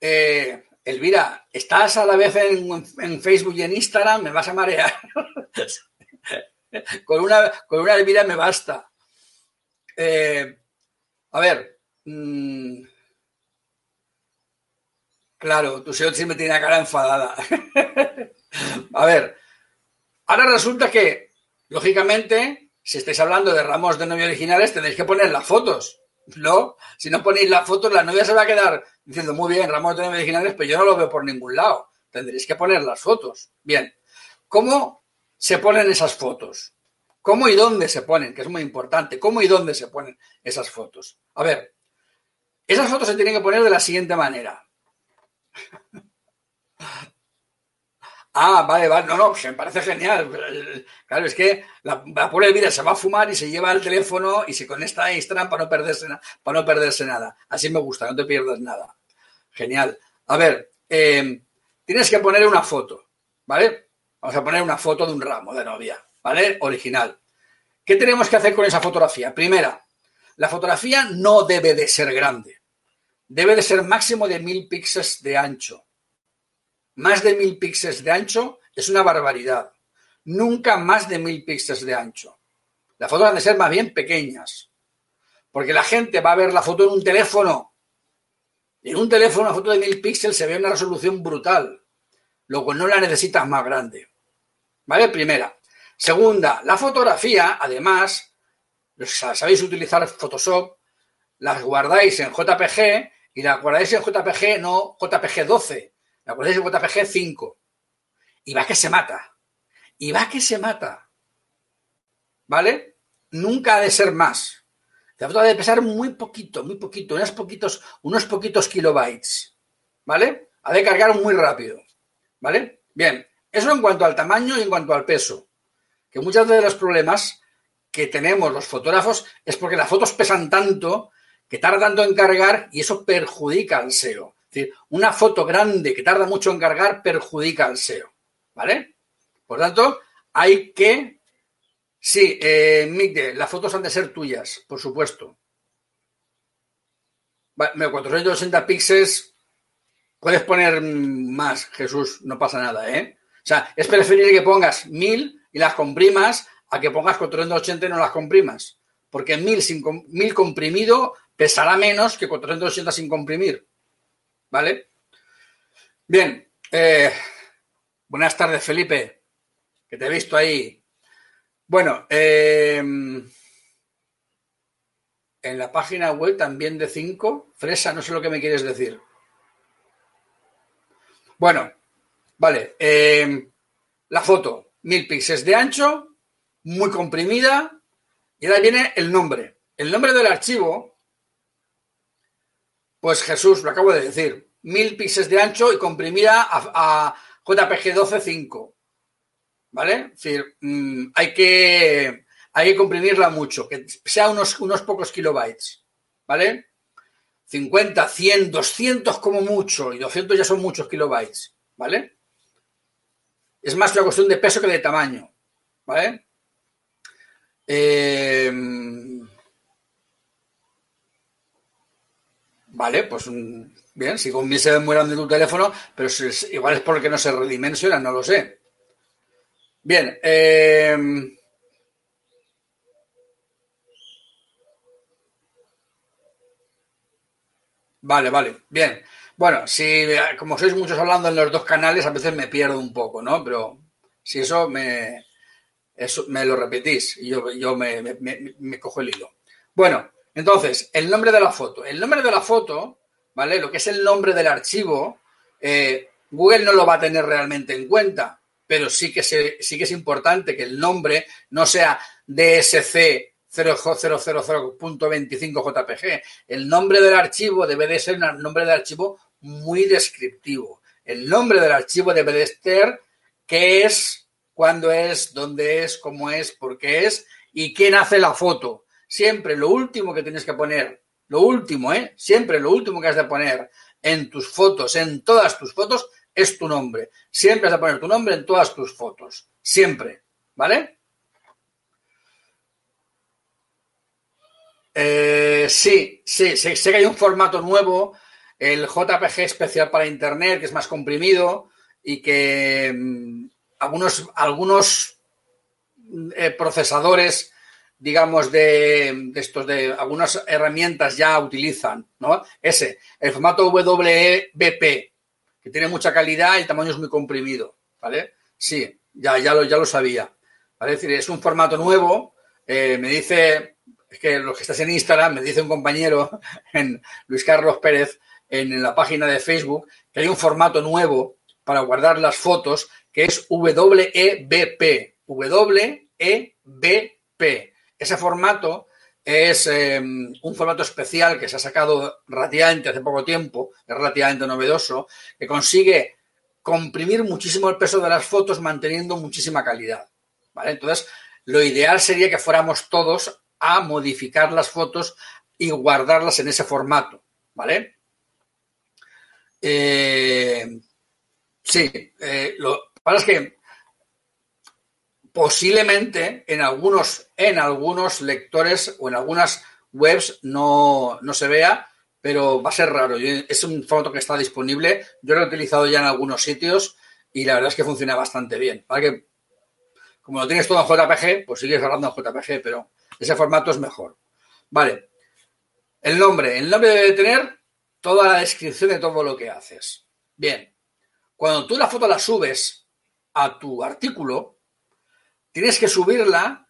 eh, Elvira, estás a la vez en, Facebook y en Instagram, me vas a marear. [LAUGHS] con, una, con una Elvira me basta. Eh, a ver. Mm, claro, tu señor siempre tiene la cara enfadada. [LAUGHS] a ver. Ahora resulta que, lógicamente, si estáis hablando de ramos de novio originales, tenéis que poner las fotos. No, si no ponéis las fotos, la novia se va a quedar diciendo, muy bien, ramos de originales, pero yo no lo veo por ningún lado. Tendréis que poner las fotos. Bien, ¿cómo se ponen esas fotos? ¿Cómo y dónde se ponen? Que es muy importante. ¿Cómo y dónde se ponen esas fotos? A ver, esas fotos se tienen que poner de la siguiente manera. Ah, vale, vale. No, no, me parece genial. Claro, es que la, la pobre vida se va a fumar y se lleva el teléfono y se conecta a Instagram para no perderse, para no perderse nada. Así me gusta, no te pierdas nada. Genial. A ver, em, tienes que poner una foto, ¿vale? Vamos a poner una foto de un ramo de novia, ¿vale? Original. ¿Qué tenemos que hacer con esa fotografía? Primera, la fotografía no debe de ser grande. Debe de ser máximo de mil píxeles de ancho más de mil píxeles de ancho es una barbaridad. Nunca más de mil píxeles de ancho. Las fotos han de ser más bien pequeñas. Porque la gente va a ver la foto en un teléfono. Y en un teléfono, una foto de mil píxeles se ve una resolución brutal. Luego no la necesitas más grande. ¿Vale? Primera. Segunda, la fotografía, además, sabéis utilizar Photoshop, las guardáis en JPG y las guardáis en JPG, no JPG 12, ¿Me acordáis de JPG 5? Y va que se mata. Y va que se mata. ¿Vale? Nunca ha de ser más. La foto ha de pesar muy poquito, muy poquito, unos poquitos, unos poquitos kilobytes. ¿Vale? Ha de cargar muy rápido. ¿Vale? Bien, eso en cuanto al tamaño y en cuanto al peso. Que muchos de los problemas que tenemos los fotógrafos es porque las fotos pesan tanto que tardan tanto en cargar y eso perjudica al SEO decir, una foto grande que tarda mucho en cargar perjudica al SEO. ¿Vale? Por tanto, hay que. Sí, eh, las fotos han de ser tuyas, por supuesto. Vale, 480 píxeles. Puedes poner más, Jesús, no pasa nada, ¿eh? O sea, es preferible que pongas 1000 y las comprimas a que pongas 480 y no las comprimas. Porque 1000, sin, 1000 comprimido pesará menos que 480 sin comprimir. ¿Vale? Bien. Eh, buenas tardes, Felipe, que te he visto ahí. Bueno, eh, en la página web también de 5, Fresa, no sé lo que me quieres decir. Bueno, vale. Eh, la foto, mil píxeles de ancho, muy comprimida, y ahora viene el nombre. El nombre del archivo pues Jesús, lo acabo de decir, mil píxeles de ancho y comprimida a, JPG 12.5. ¿Vale? Es decir, mm, hay que, hay que comprimirla mucho, que sea unos, unos pocos kilobytes, ¿vale? 50, 100, 200 como mucho, y 200 ya son muchos kilobytes, ¿vale? Es más una cuestión de peso que de tamaño, ¿vale? Eh, vale, pues mm, bien, si con se ve muy grande tu teléfono, pero igual es porque no se redimensiona, no lo sé. Bien, eh, Vale, vale, bien. Bueno, si como sois muchos hablando en los dos canales, a veces me pierdo un poco, ¿no? Pero si eso me, eso me lo repetís yo, yo me, me, cojo el hilo. Bueno, entonces, el nombre de la foto. El nombre de la foto, ¿vale? Lo que es el nombre del archivo, eh, Google no lo va a tener realmente en cuenta, pero sí que, sí que es importante que el nombre no sea DSC 0.000.25 JPG. El nombre del archivo debe de ser un nombre de archivo muy descriptivo. El nombre del archivo debe de ser qué es, cuándo es, dónde es, cómo es, por qué es y quién hace la foto. Siempre lo último que tienes que poner, lo último, ¿eh? Siempre lo último que has de poner en tus fotos, en todas tus fotos, es tu nombre. Siempre has de poner tu nombre en todas tus fotos. Siempre. ¿Vale? Eh, sí, sí, sé, que hay un formato nuevo, el JPG especial para Internet, que es más comprimido y que mm, algunos, algunos eh, procesadores, digamos, de, estos, de algunas herramientas ya utilizan, ¿no? Ese, el formato WebP, que tiene mucha calidad el tamaño es muy comprimido, ¿vale? Sí, ya, ya, lo, ya lo sabía. ¿vale? Es decir, es un formato nuevo, eh, me dice es que los que estás en Instagram, me dice un compañero, [LAUGHS] Luis Carlos Pérez, en la página de Facebook, que hay un formato nuevo para guardar las fotos que es WEBP. WEBP. Ese formato es em, un formato especial que se ha sacado relativamente hace poco tiempo, es relativamente novedoso, que consigue comprimir muchísimo el peso de las fotos manteniendo muchísima calidad. ¿vale? Entonces, lo ideal sería que fuéramos todos a modificar las fotos y guardarlas en ese formato, ¿vale? Eh, sí, eh, lo que pasa es que posiblemente en algunos, en algunos lectores o en algunas webs no, se vea, pero va a ser raro. Es un foto que está disponible. Yo lo he utilizado ya en algunos sitios y la verdad es que funciona bastante bien. Para que, como lo tienes todo en JPG, pues sigues hablando en JPG, pero ese formato es mejor. Vale. El nombre. El nombre debe tener toda la descripción de todo lo que haces. Bien. Cuando tú la foto la subes a tu artículo, tienes que subirla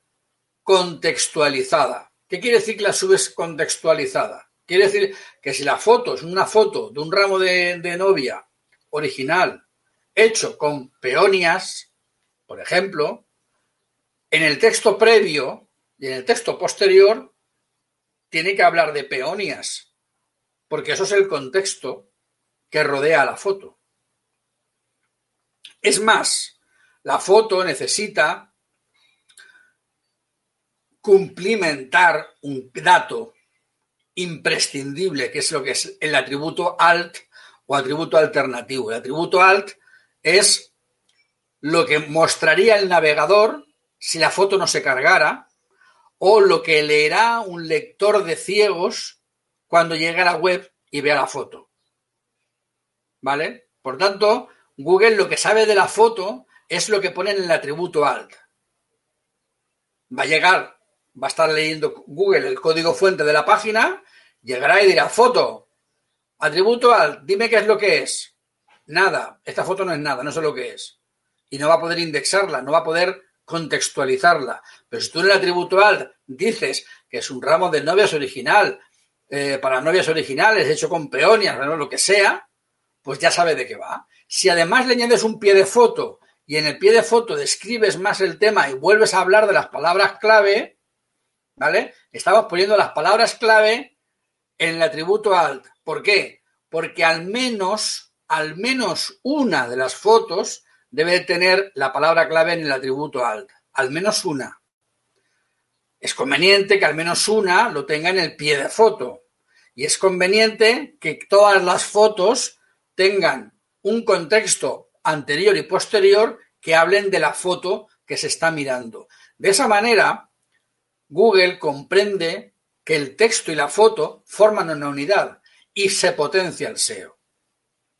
contextualizada. ¿Qué quiere decir que la subes contextualizada? Quiere decir que si la foto es una foto de un ramo de, novia original hecho con peonias, por ejemplo, en el texto previo y en el texto posterior tiene que hablar de peonias, porque eso es el contexto que rodea a la foto. Es más, la foto necesita cumplimentar un dato imprescindible, que es lo que es el atributo alt o atributo alternativo. El atributo alt es lo que mostraría el navegador si la foto no se cargara o lo que leerá un lector de ciegos cuando llegue a la web y vea la foto. ¿Vale? Por tanto, Google lo que sabe de la foto es lo que pone en el atributo alt. Va a llegar, va a estar leyendo Google el código fuente de la página, llegará y dirá, foto, atributo alt, dime qué es lo que es. Nada, esta foto no es nada, no sé lo que es. Y no va a poder indexarla, no va a poder contextualizarla. Pero si tú en el atributo alt dices que es un ramo de novias original, eh, para novias originales, hecho con peonias, lo que sea, pues ya sabe de qué va. Si además le añades un pie de foto y en el pie de foto describes más el tema y vuelves a hablar de las palabras clave, ¿vale? Estamos poniendo las palabras clave en el atributo alt. ¿Por qué? Porque al menos, al menos una de las fotos debe tener la palabra clave en el atributo alt, al menos una. es conveniente que al menos una lo tenga en el pie de foto. Y es conveniente que todas las fotos tengan un contexto anterior y posterior que hablen de la foto que se está mirando. De esa manera, Google comprende que el texto y la foto forman una unidad y se potencia el SEO.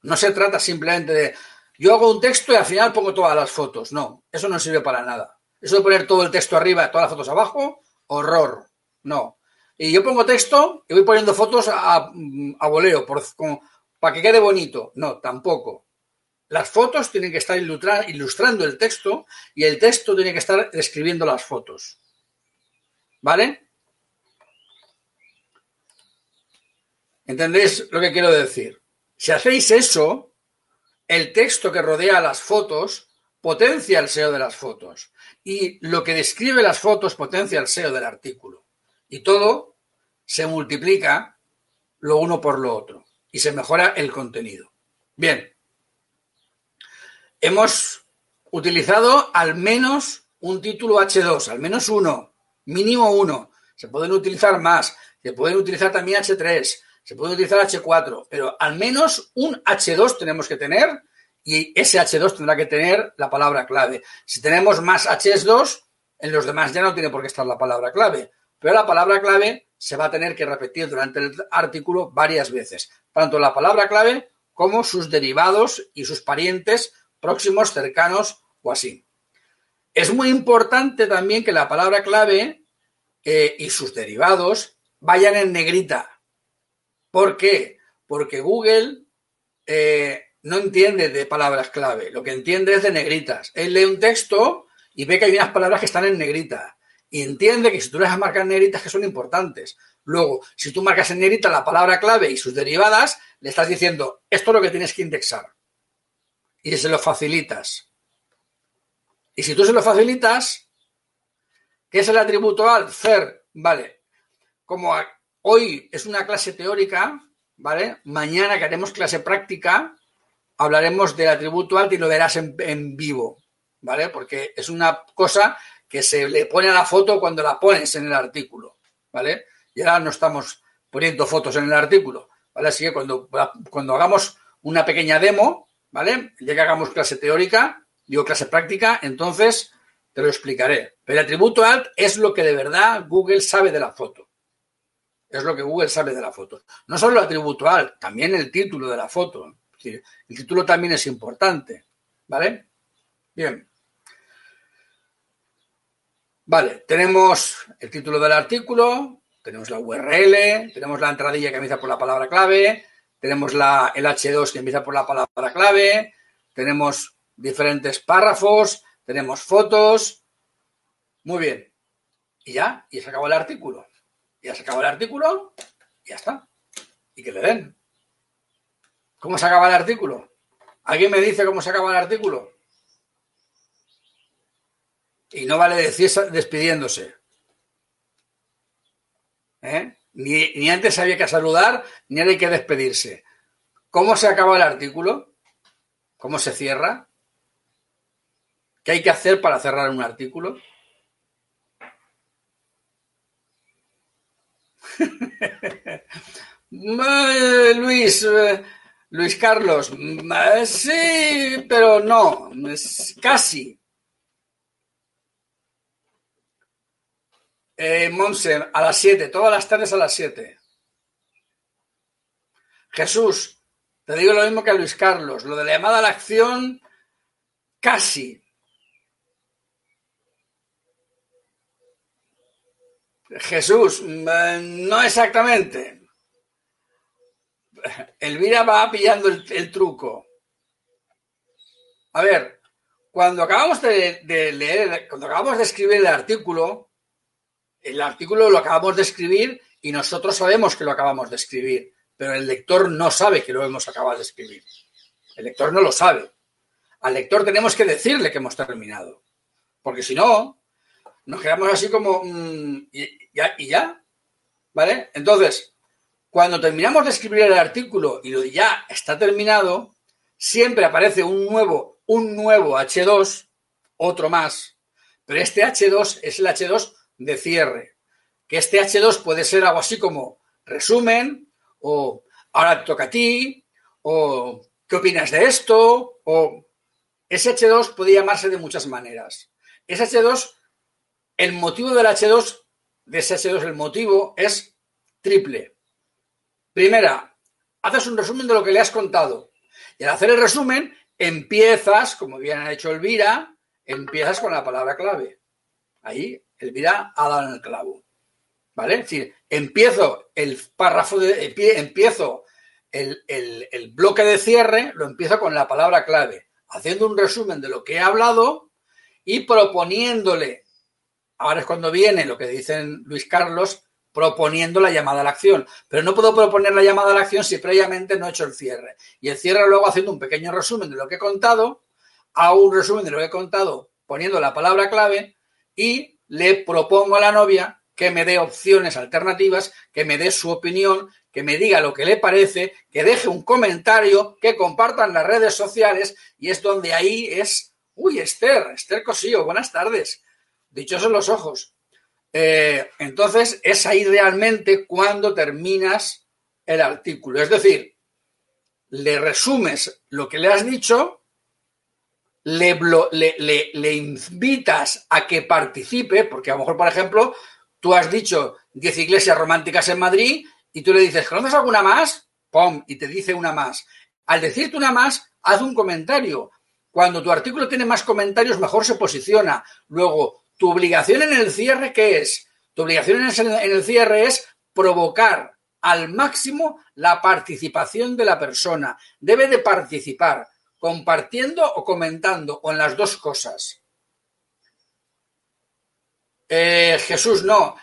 No se trata simplemente de yo hago un texto y al final pongo todas las fotos. No, eso no sirve para nada. Eso de poner todo el texto arriba y todas las fotos abajo, horror. No. Y yo pongo texto y voy poniendo fotos a, a voleo por, para que quede bonito. No, tampoco. Las fotos tienen que estar ilustrando el texto y el texto tiene que estar describiendo las fotos. ¿Vale? ¿Entendéis lo que quiero decir? Si hacéis eso, el texto que rodea las fotos potencia el SEO de las fotos y lo que describe las fotos potencia el SEO del artículo. Y todo se multiplica lo uno por lo otro y se mejora el contenido. Bien, hemos utilizado al menos un título H2, al menos uno, mínimo uno. Se pueden utilizar más, se pueden utilizar también H3, se puede utilizar H4, pero al menos un H2 tenemos que tener y ese H2 tendrá que tener la palabra clave. Si tenemos más H2, en los demás ya no tiene por qué estar la palabra clave, pero la palabra clave se va a tener que repetir durante el artículo varias veces, tanto la palabra clave como sus derivados y sus parientes próximos, cercanos o así. Es muy importante también que la palabra clave eh, y sus derivados vayan en negrita. ¿Por qué? Porque Google eh, no entiende de palabras clave, lo que entiende es de negritas. Él lee un texto y ve que hay unas palabras que están en negrita y entiende que si tú las marcas negritas que son importantes. Luego, si tú marcas en negrita la palabra clave y sus derivadas, le estás diciendo, esto es lo que tienes que indexar. Y se lo facilitas. Y si tú se lo facilitas, ¿qué es el atributo al? Ser, vale. Como hoy es una clase teórica, ¿vale? Mañana que haremos clase práctica, hablaremos del atributo alt y lo verás en, vivo, ¿vale? Porque es una cosa que se le pone a la foto cuando la pones en el artículo, ¿vale? Y ahora no estamos poniendo fotos en el artículo, ¿vale? Así que cuando, cuando hagamos una pequeña demo, ¿vale? Ya que hagamos clase teórica, digo clase práctica, entonces te lo explicaré. Pero el atributo alt es lo que de verdad Google sabe de la foto. Es lo que Google sabe de la foto. No solo el atributo alt, también el título de la foto. El título también es importante, ¿vale? Bien. Vale, tenemos el título del artículo, tenemos la URL, tenemos la entradilla que empieza por la palabra clave, tenemos la, el H2 que empieza por la palabra clave, tenemos diferentes párrafos, tenemos fotos. Muy bien. Y ya, y se acabó el artículo. Ya se acabó el artículo, y ya está. Y que le den. ¿Cómo se acaba el artículo? ¿Alguien me dice cómo se acaba el artículo? Y no vale decir despidiéndose. ¿Eh? Ni, antes había que saludar, ni ahora hay que despedirse. ¿Cómo se acaba el artículo? ¿Cómo se cierra? ¿Qué hay que hacer para cerrar un artículo? [LAUGHS] Luis, eh, Luis Carlos, sí, pero no, casi. Eh, a las 7, todas las tardes a las 7. Jesús, te digo lo mismo que a Luis Carlos, lo de la llamada a la acción, casi. Jesús, no exactamente. Elvira va pillando el, truco. A ver, cuando acabamos de, leer, cuando acabamos de escribir el artículo, el artículo lo acabamos de escribir y nosotros sabemos que lo acabamos de escribir, pero el lector no sabe que lo hemos acabado de escribir. El lector no lo sabe. Al lector tenemos que decirle que hemos terminado, porque si no, nos quedamos así como mm, ya, y ya, ¿vale? Entonces, cuando terminamos de escribir el artículo y lo ya está terminado, siempre aparece un nuevo, un nuevo H2, otro más, pero este H2 es el H2 de cierre. que este H2 puede ser algo así como resumen, o ahora te toca a ti, o qué opinas de esto, o ese H2 puede llamarse de muchas maneras. Ese H2, el motivo del H2, de ese H2, el motivo es triple. Primera, haces un resumen de lo que le has contado. Y al hacer el resumen, empiezas, como bien ha hecho Elvira, empiezas con la palabra clave. Ahí, Elvira ha dado en el clavo. ¿Vale? Es decir, empiezo el párrafo de empiezo el, el, bloque de cierre, lo empiezo con la palabra clave, haciendo un resumen de lo que he hablado y proponiéndole. Ahora es cuando viene lo que dicen Luis Carlos, proponiendo la llamada a la acción. Pero no puedo proponer la llamada a la acción si previamente no he hecho el cierre. Y el cierre luego haciendo un pequeño resumen de lo que he contado, hago un resumen de lo que he contado poniendo la palabra clave y le propongo a la novia que me dé opciones alternativas, que me dé su opinión, que me diga lo que le parece, que deje un comentario, que compartan las redes sociales y es donde ahí es, uy, Esther, Esther Cosillo, buenas tardes, dichosos los ojos. Eh, entonces es ahí realmente cuando terminas el artículo, es decir, le resumes lo que le has dicho, le, le, invitas a que participe, porque a lo mejor, por ejemplo, tú has dicho 10 iglesias románticas en Madrid y tú le dices, ¿conoces alguna más? ¡Pum! Y te dice una más. Al decirte una más, haz un comentario. Cuando tu artículo tiene más comentarios, mejor se posiciona. Luego, tu obligación en el cierre, ¿qué es? Tu obligación en el cierre es provocar al máximo la participación de la persona. Debe de participar, compartiendo o comentando, o en las dos cosas. Eh, Jesús, no.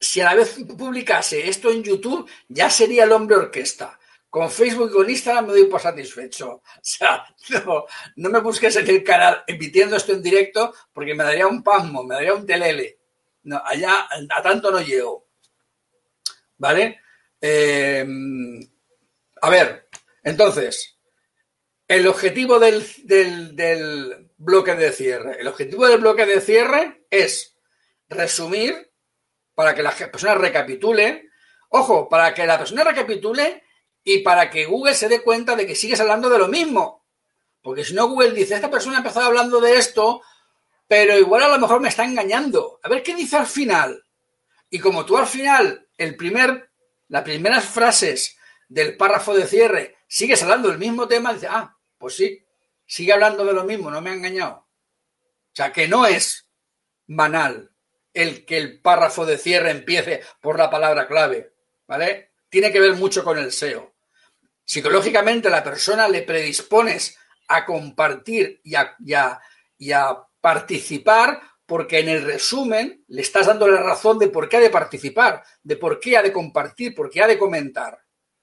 Si a la vez publicase esto en YouTube, ya sería el hombre orquesta. Con Facebook y con Instagram me doy por satisfecho. [LAUGHS] O sea, no, me busques en el canal emitiendo esto en directo porque me daría un pasmo, me daría un telele. No, allá a tanto no llego. ¿Vale? Eh, a ver, entonces, el objetivo del, del bloque de cierre. El objetivo del bloque de cierre es resumir para que la persona recapitule. Ojo, para que la persona recapitule y para que Google se dé cuenta de que sigues hablando de lo mismo. Porque si no, Google dice, esta persona ha empezado hablando de esto, pero igual a lo mejor me está engañando. A ver qué dice al final. Y como tú al final, el primer, las primeras frases del párrafo de cierre, sigues hablando del mismo tema, dice, ah, pues sí, sigue hablando de lo mismo, no me ha engañado. O sea, que no es banal el que el párrafo de cierre empiece por la palabra clave, ¿vale? Tiene que ver mucho con el SEO. Psicológicamente la persona le predispones a compartir y a, y a participar porque en el resumen le estás dando la razón de por qué ha de participar, de por qué ha de compartir, por qué ha de comentar.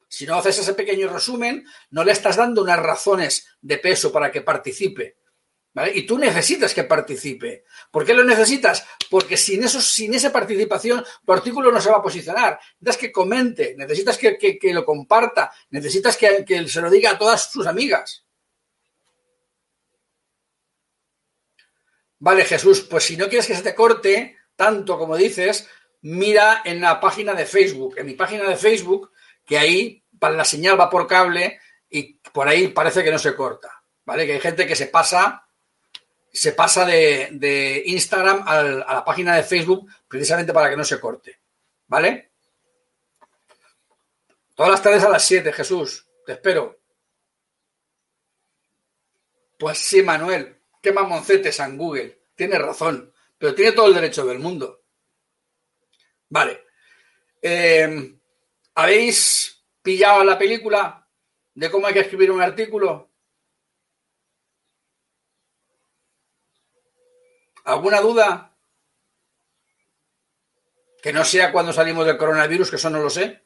Si no haces ese pequeño resumen, no le estás dando unas razones de peso para que participe. Y tú necesitas que participe. ¿Por qué lo necesitas? Porque sin, eso, sin esa participación tu artículo no se va a posicionar. Necesitas que comente, necesitas que, lo comparta, necesitas que, que se lo diga a todas sus amigas. Vale, Jesús, pues si no quieres que se te corte tanto como dices, mira en la página de Facebook. En mi página de Facebook, que ahí la señal va por cable y por ahí parece que no se corta. ¿Vale? Que hay gente que se pasa se pasa de, Instagram a la página de Facebook precisamente para que no se corte. ¿Vale? Todas las tardes a las 7, Jesús. Te espero. Pues sí, Manuel. Qué mamoncetes en Google. Tiene razón. Pero tiene todo el derecho del mundo. Vale. Eh, ¿Habéis pillado la película de cómo hay que escribir un artículo? ¿Alguna duda? Que no sea cuando salimos del coronavirus, que eso no lo sé.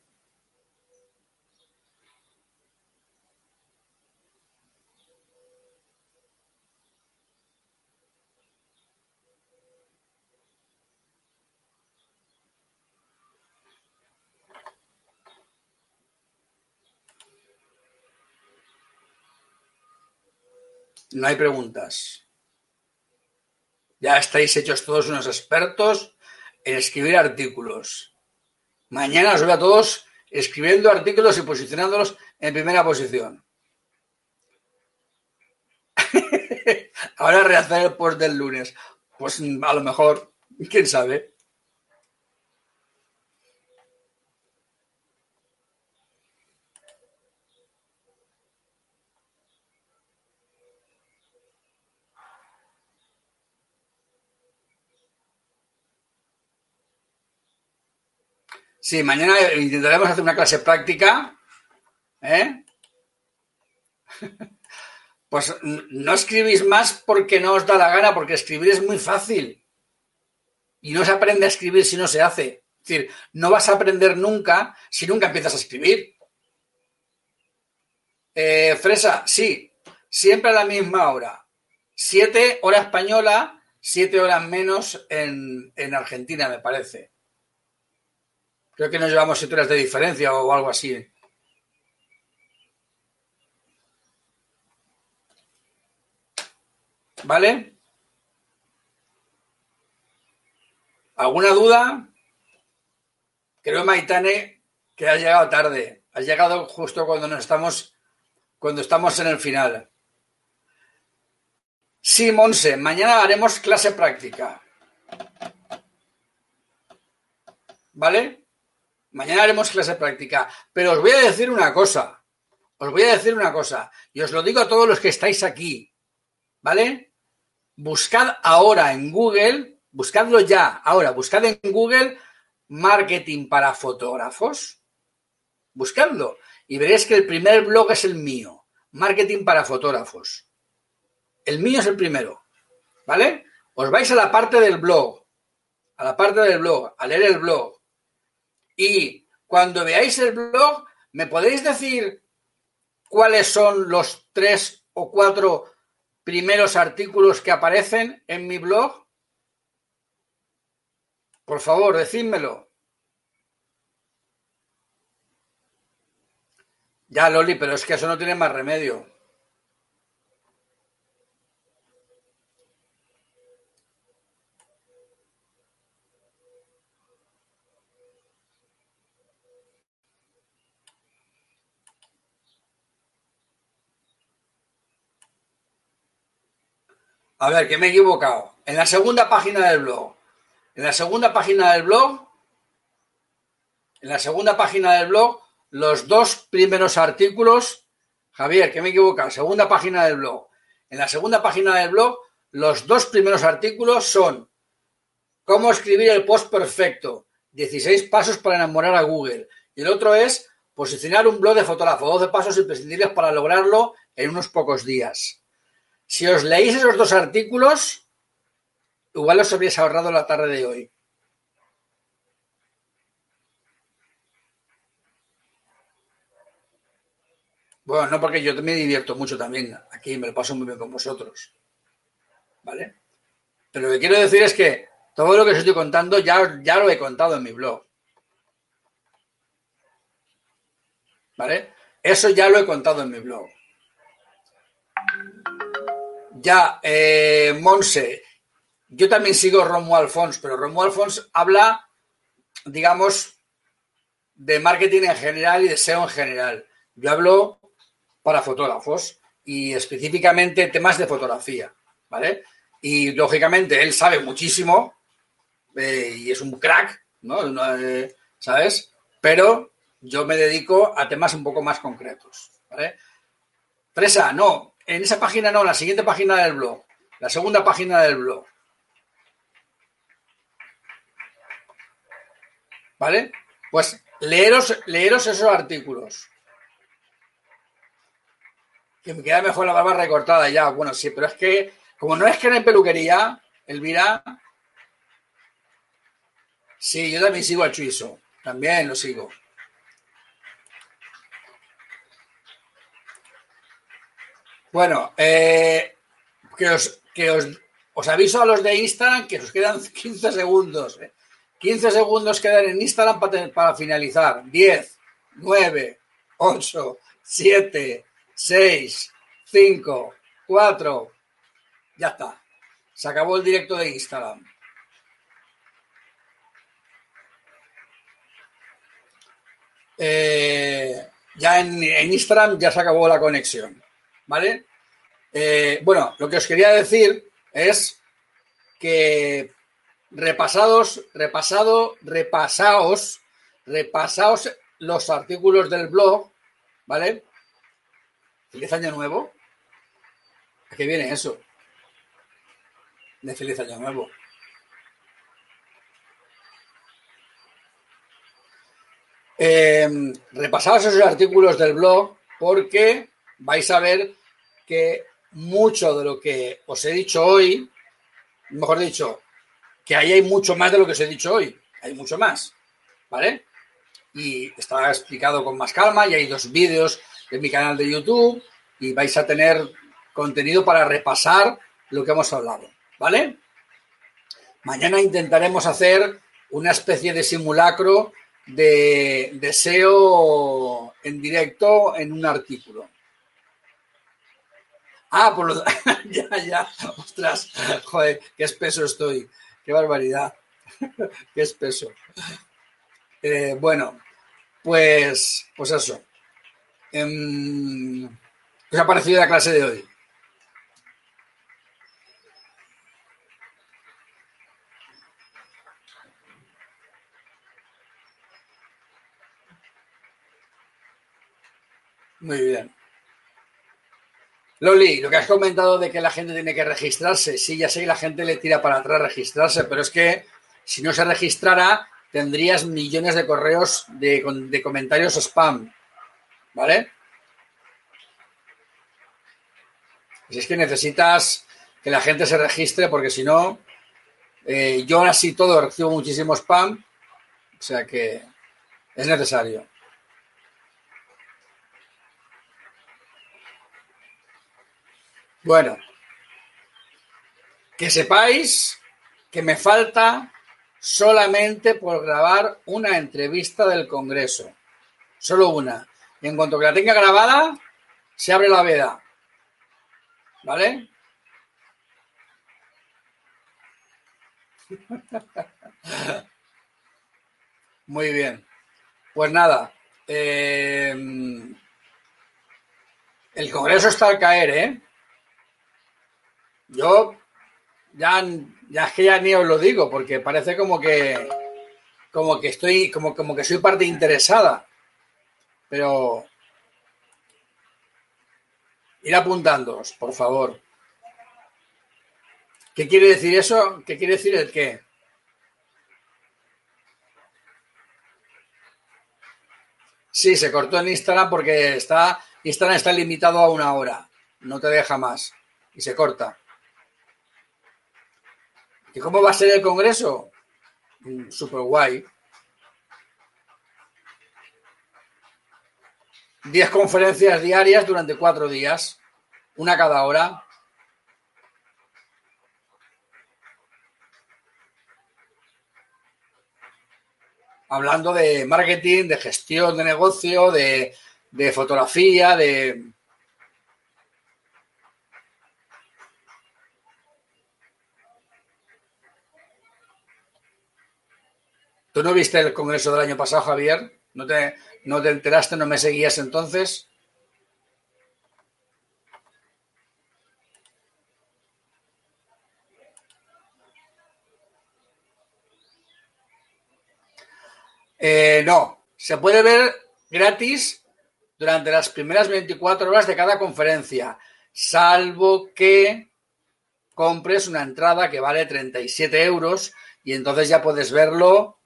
No hay preguntas. Ya estáis hechos todos unos expertos en escribir artículos. Mañana os veo a todos escribiendo artículos y posicionándolos en primera posición. [LAUGHS] Ahora rehacer el post del lunes. Pues a lo mejor, quién sabe. Sí, mañana intentaremos hacer una clase práctica. ¿eh? [LAUGHS] Pues no escribís más porque no os da la gana, porque escribir es muy fácil. Y no se aprende a escribir si no se hace. Es decir, no vas a aprender nunca si nunca empiezas a escribir. Eh, Fresa, sí, siempre a la misma hora. Siete hora española, siete horas menos en, en Argentina, me parece. Creo que nos llevamos siete de diferencia o algo así. ¿Vale? ¿Alguna duda? Creo, Maitane, que has llegado tarde. Has llegado justo cuando estamos, cuando estamos en el final. Sí, Monse, mañana haremos clase práctica. ¿Vale? Mañana haremos clase práctica. Pero os voy a decir una cosa. Os voy a decir una cosa. Y os lo digo a todos los que estáis aquí. ¿Vale? Buscad ahora en Google, buscadlo ya, ahora, buscad en Google marketing para fotógrafos. Buscadlo. Y veréis que el primer blog es el mío. Marketing para fotógrafos. El mío es el primero. ¿Vale? Os vais a la parte del blog. A la parte del blog, a leer el blog y cuando veáis el blog, ¿me podéis decir cuáles son los tres o cuatro primeros artículos que aparecen en mi blog? Por favor, decídmelo. Ya, Loli, pero es que eso no tiene más remedio. A ver, que me he equivocado. En la segunda página del blog. En la segunda página del blog. En la segunda página del blog, los dos primeros artículos. Javier, que me he equivocado. Segunda página del blog. En la segunda página del blog, los dos primeros artículos son cómo escribir el post perfecto. 16 pasos para enamorar a Google. Y el otro es posicionar un blog de fotógrafo. 12 pasos imprescindibles para lograrlo en unos pocos días. Si os leéis esos dos artículos, igual os habríais ahorrado la tarde de hoy. Bueno, no porque yo me divierto mucho también aquí, me lo paso muy bien con vosotros. ¿Vale? Pero lo que quiero decir es que todo lo que os estoy contando ya, ya lo he contado en mi blog. ¿Vale? Eso ya lo he contado en mi blog. Ya, eh, Monse, yo también sigo Romo Alfons, pero Romo Alfons habla, digamos, de marketing en general y de SEO en general. Yo hablo para fotógrafos y específicamente temas de fotografía, ¿vale? Y lógicamente él sabe muchísimo eh, y es un crack, ¿no? Eh, ¿Sabes? Pero yo me dedico a temas un poco más concretos, ¿vale? Presa, no, en esa página no, la siguiente página del blog. La segunda página del blog. ¿Vale? Pues leeros, leeros esos artículos. Que me queda mejor la barba recortada ya. Bueno, sí, pero es que, como no es que no hay peluquería, Elvira. Sí, yo también sigo al Chuizo. También lo sigo. Bueno, eh, que, os, que os, os, aviso a los de Instagram que nos quedan [LAUGHS] 15 segundos. Eh. 15 segundos quedan en Instagram para, para finalizar. 10, 9, 8, 7, 6, 5, 4. Ya está. Se acabó el directo de Instagram. Eh, ya en, en Instagram ya se acabó la conexión. ¿Vale? Eh, bueno, lo que os quería decir es que repasados, repasado, repasaos, repasaos los artículos del blog, ¿vale? Feliz año nuevo. ¿A qué viene eso? De feliz año nuevo. Eh, repasaos esos artículos del blog porque vais a ver que mucho de lo que os he dicho hoy, mejor dicho, que ahí hay mucho más de lo que os he dicho hoy, hay mucho más, ¿vale? Y está explicado con más calma y hay dos vídeos en mi canal de YouTube y vais a tener contenido para repasar lo que hemos hablado, ¿vale? Mañana intentaremos hacer una especie de simulacro de deseo en directo en un artículo. Ah, por lo [LAUGHS] ya, ya, ostras, joder, qué espeso estoy, qué barbaridad, [LAUGHS] qué espeso. Eh, bueno, pues, pues eso. Em, ¿Qué os ha parecido la clase de hoy? Muy bien. Loli, lo que has comentado de que la gente tiene que registrarse, sí, ya sé que la gente le tira para atrás registrarse, pero es que si no se registrara, tendrías millones de correos de, de comentarios spam, ¿vale? Si es que necesitas que la gente se registre, porque si no, eh, yo así todo recibo muchísimo spam, o sea que es necesario. Bueno, que sepáis que me falta solamente por grabar una entrevista del Congreso. Solo una. Y en cuanto que la tenga grabada, se abre la veda. ¿Vale? [LAUGHS] Muy bien. Pues nada. Eh, el Congreso está al caer, ¿eh? Yo ya, ya es que ya ni os lo digo, porque parece como que como que estoy, como, como que soy parte interesada. Pero ir apuntándoos, por favor. ¿Qué quiere decir eso? ¿Qué quiere decir el qué? Sí, se cortó en Instagram porque está Instagram está limitado a una hora. No te deja más. Y se corta. ¿Y cómo va a ser el Congreso? Mm, Super guay. Diez conferencias diarias durante cuatro días, una cada hora. Hablando de marketing, de gestión de negocio, de, de fotografía, de, ¿Tú no viste el congreso del año pasado, Javier? ¿No te, no te enteraste, no me seguías entonces? Eh, no, se puede ver gratis durante las primeras 24 horas de cada conferencia, salvo que compres una entrada que vale 37 euros y entonces ya puedes verlo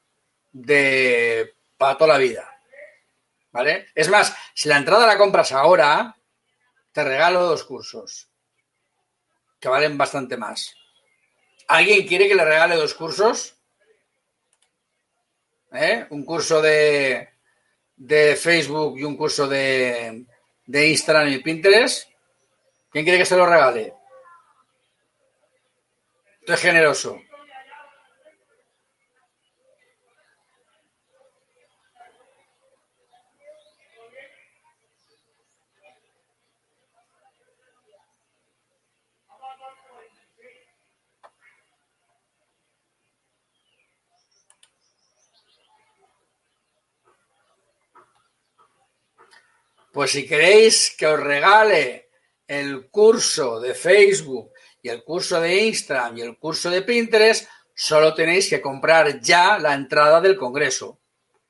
de para toda la vida. ¿Vale? Es más, si la entrada la compras ahora, te regalo dos cursos que valen bastante más. ¿Alguien quiere que le regale dos cursos? ¿Eh? Un curso de, de Facebook y un curso de, de Instagram y Pinterest. ¿Quién quiere que se lo regale? Estoy generoso. Pues si queréis que os regale el curso de Facebook y el curso de Instagram y el curso de Pinterest, solo tenéis que comprar ya la entrada del Congreso,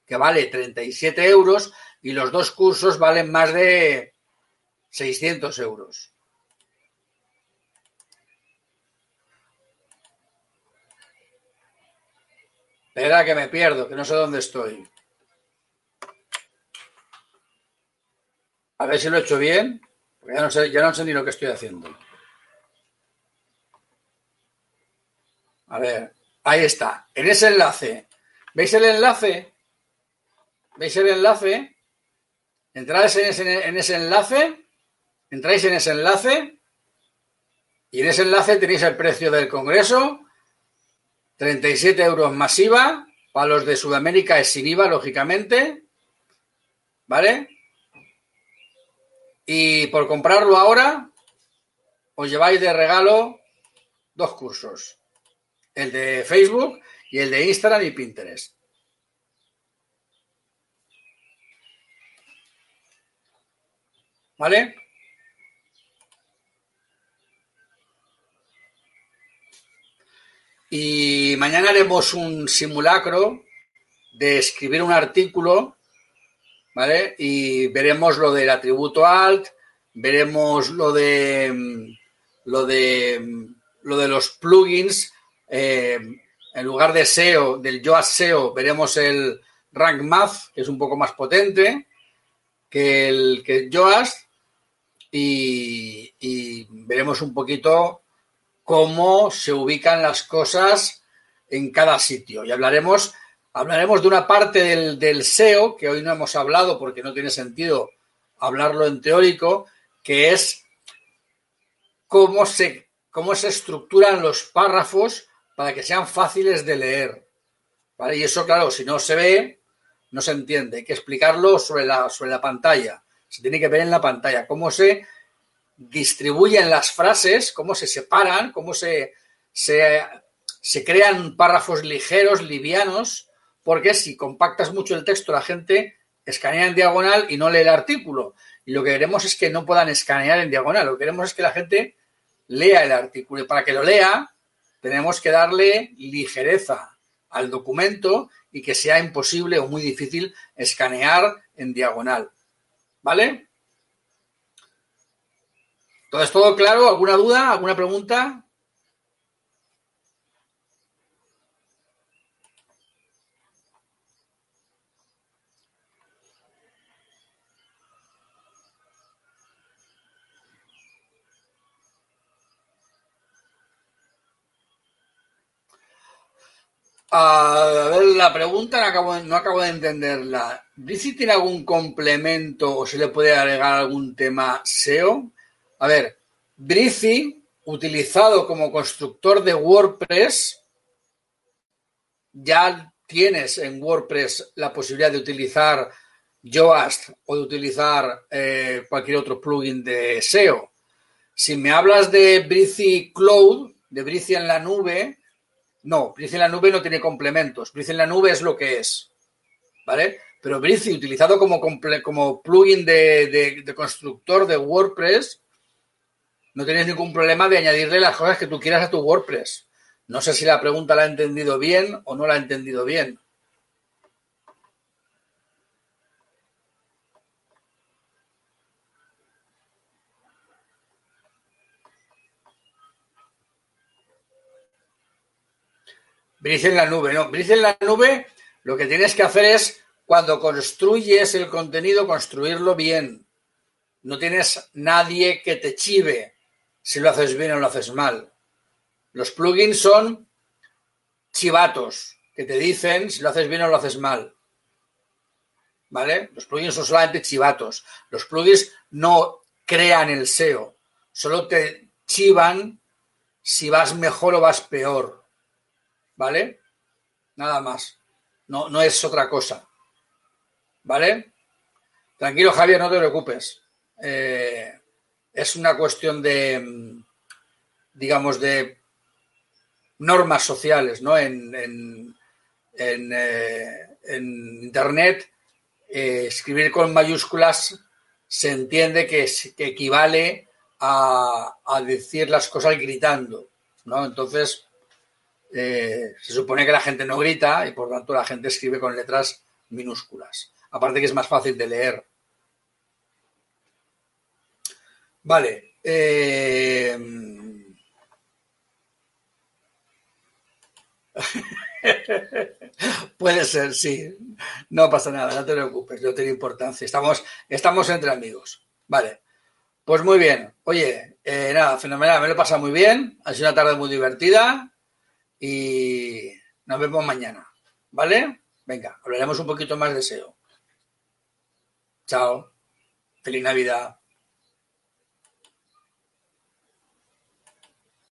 que vale 37 euros y los dos cursos valen más de 600 euros. Espera que me pierdo, que no sé dónde estoy. A ver si lo he hecho bien. ya no sé, ya no sé ni lo que estoy haciendo. A ver, ahí está. En ese enlace. ¿Veis el enlace? ¿Veis el enlace? Entráis en ese, en ese enlace. Entráis en ese enlace. Y en ese enlace tenéis el precio del Congreso 37 euros masiva. Para los de Sudamérica es sin IVA, lógicamente. ¿Vale? Y por comprarlo ahora, os lleváis de regalo dos cursos. El de Facebook y el de Instagram y Pinterest. ¿Vale? Y mañana haremos un simulacro de escribir un artículo, ¿vale? Y veremos lo del atributo alt, veremos lo de lo de lo de los plugins. Eh, en lugar de SEO, del Yoast SEO, veremos el Rank Math, que es un poco más potente que el que Yoast. Y veremos un poquito cómo se ubican las cosas en cada sitio. Y hablaremos, hablaremos de una parte del, SEO, que hoy no hemos hablado porque no tiene sentido hablarlo en teórico, que es cómo se, cómo se estructuran los párrafos para que sean fáciles de leer. Y eso, claro, si no se ve, no se entiende. Hay que explicarlo sobre la, sobre la pantalla. Se tiene que ver en la pantalla. Cómo se distribuyen las frases, cómo se separan, cómo se, se, crean párrafos ligeros, livianos, porque si compactas mucho el texto, la gente escanea en diagonal y no lee el artículo. Y lo que queremos es que no puedan escanear en diagonal. Lo que queremos es que la gente lea el artículo. Y para que lo lea, tenemos que darle ligereza al documento y que sea imposible o muy difícil escanear en diagonal. ¿Vale? ¿Todo es todo claro? ¿Alguna duda? ¿Alguna pregunta? A ver, la pregunta no acabo, de entenderla. ¿Dice tiene algún complemento o se le puede agregar algún tema SEO? A ver, Brizy, utilizado como constructor de WordPress, ya tienes en WordPress la posibilidad de utilizar Yoast o de utilizar eh, cualquier otro plugin de SEO. Si me hablas de Brizy Cloud, de Brizy en la nube, no, Brizy en la nube no tiene complementos. Brizy en la nube es lo que es. ¿Vale? Pero Brizy, utilizado como, como plugin de constructor de WordPress, no tienes ningún problema de añadirle las cosas que tú quieras a tu WordPress. No sé si la pregunta la ha entendido bien o no la ha entendido bien. Brice en la nube, no. Brice en la nube lo que tienes que hacer es, cuando construyes el contenido, construirlo bien. No tienes nadie que te chive si lo haces bien o lo haces mal. Los plugins son chivatos que te dicen si lo haces bien o lo haces mal. ¿Vale? Los plugins son solamente chivatos. Los plugins no crean el SEO, solo te chivan si vas mejor o vas peor. ¿Vale? Nada más. No, no es otra cosa. ¿Vale? Tranquilo, Javier, no te preocupes. Eh, es una cuestión de, digamos, de normas sociales, ¿no? En, en, eh, Internet, eh, escribir con mayúsculas se entiende que, equivale a, decir las cosas gritando, ¿no? Entonces, eh, se supone que la gente no grita y por tanto la gente escribe con letras minúsculas. Aparte que es más fácil de leer. Vale. Eh, [LAUGHS] Puede ser, sí. No pasa nada, no te preocupes, no tiene importancia. Estamos, estamos entre amigos. Vale. Pues muy bien. Oye, eh, nada, fenomenal. Me lo he pasado muy bien. Ha sido una tarde muy divertida. Y nos vemos mañana. ¿Vale? Venga, hablaremos un poquito más de SEO. Chao. Feliz Navidad.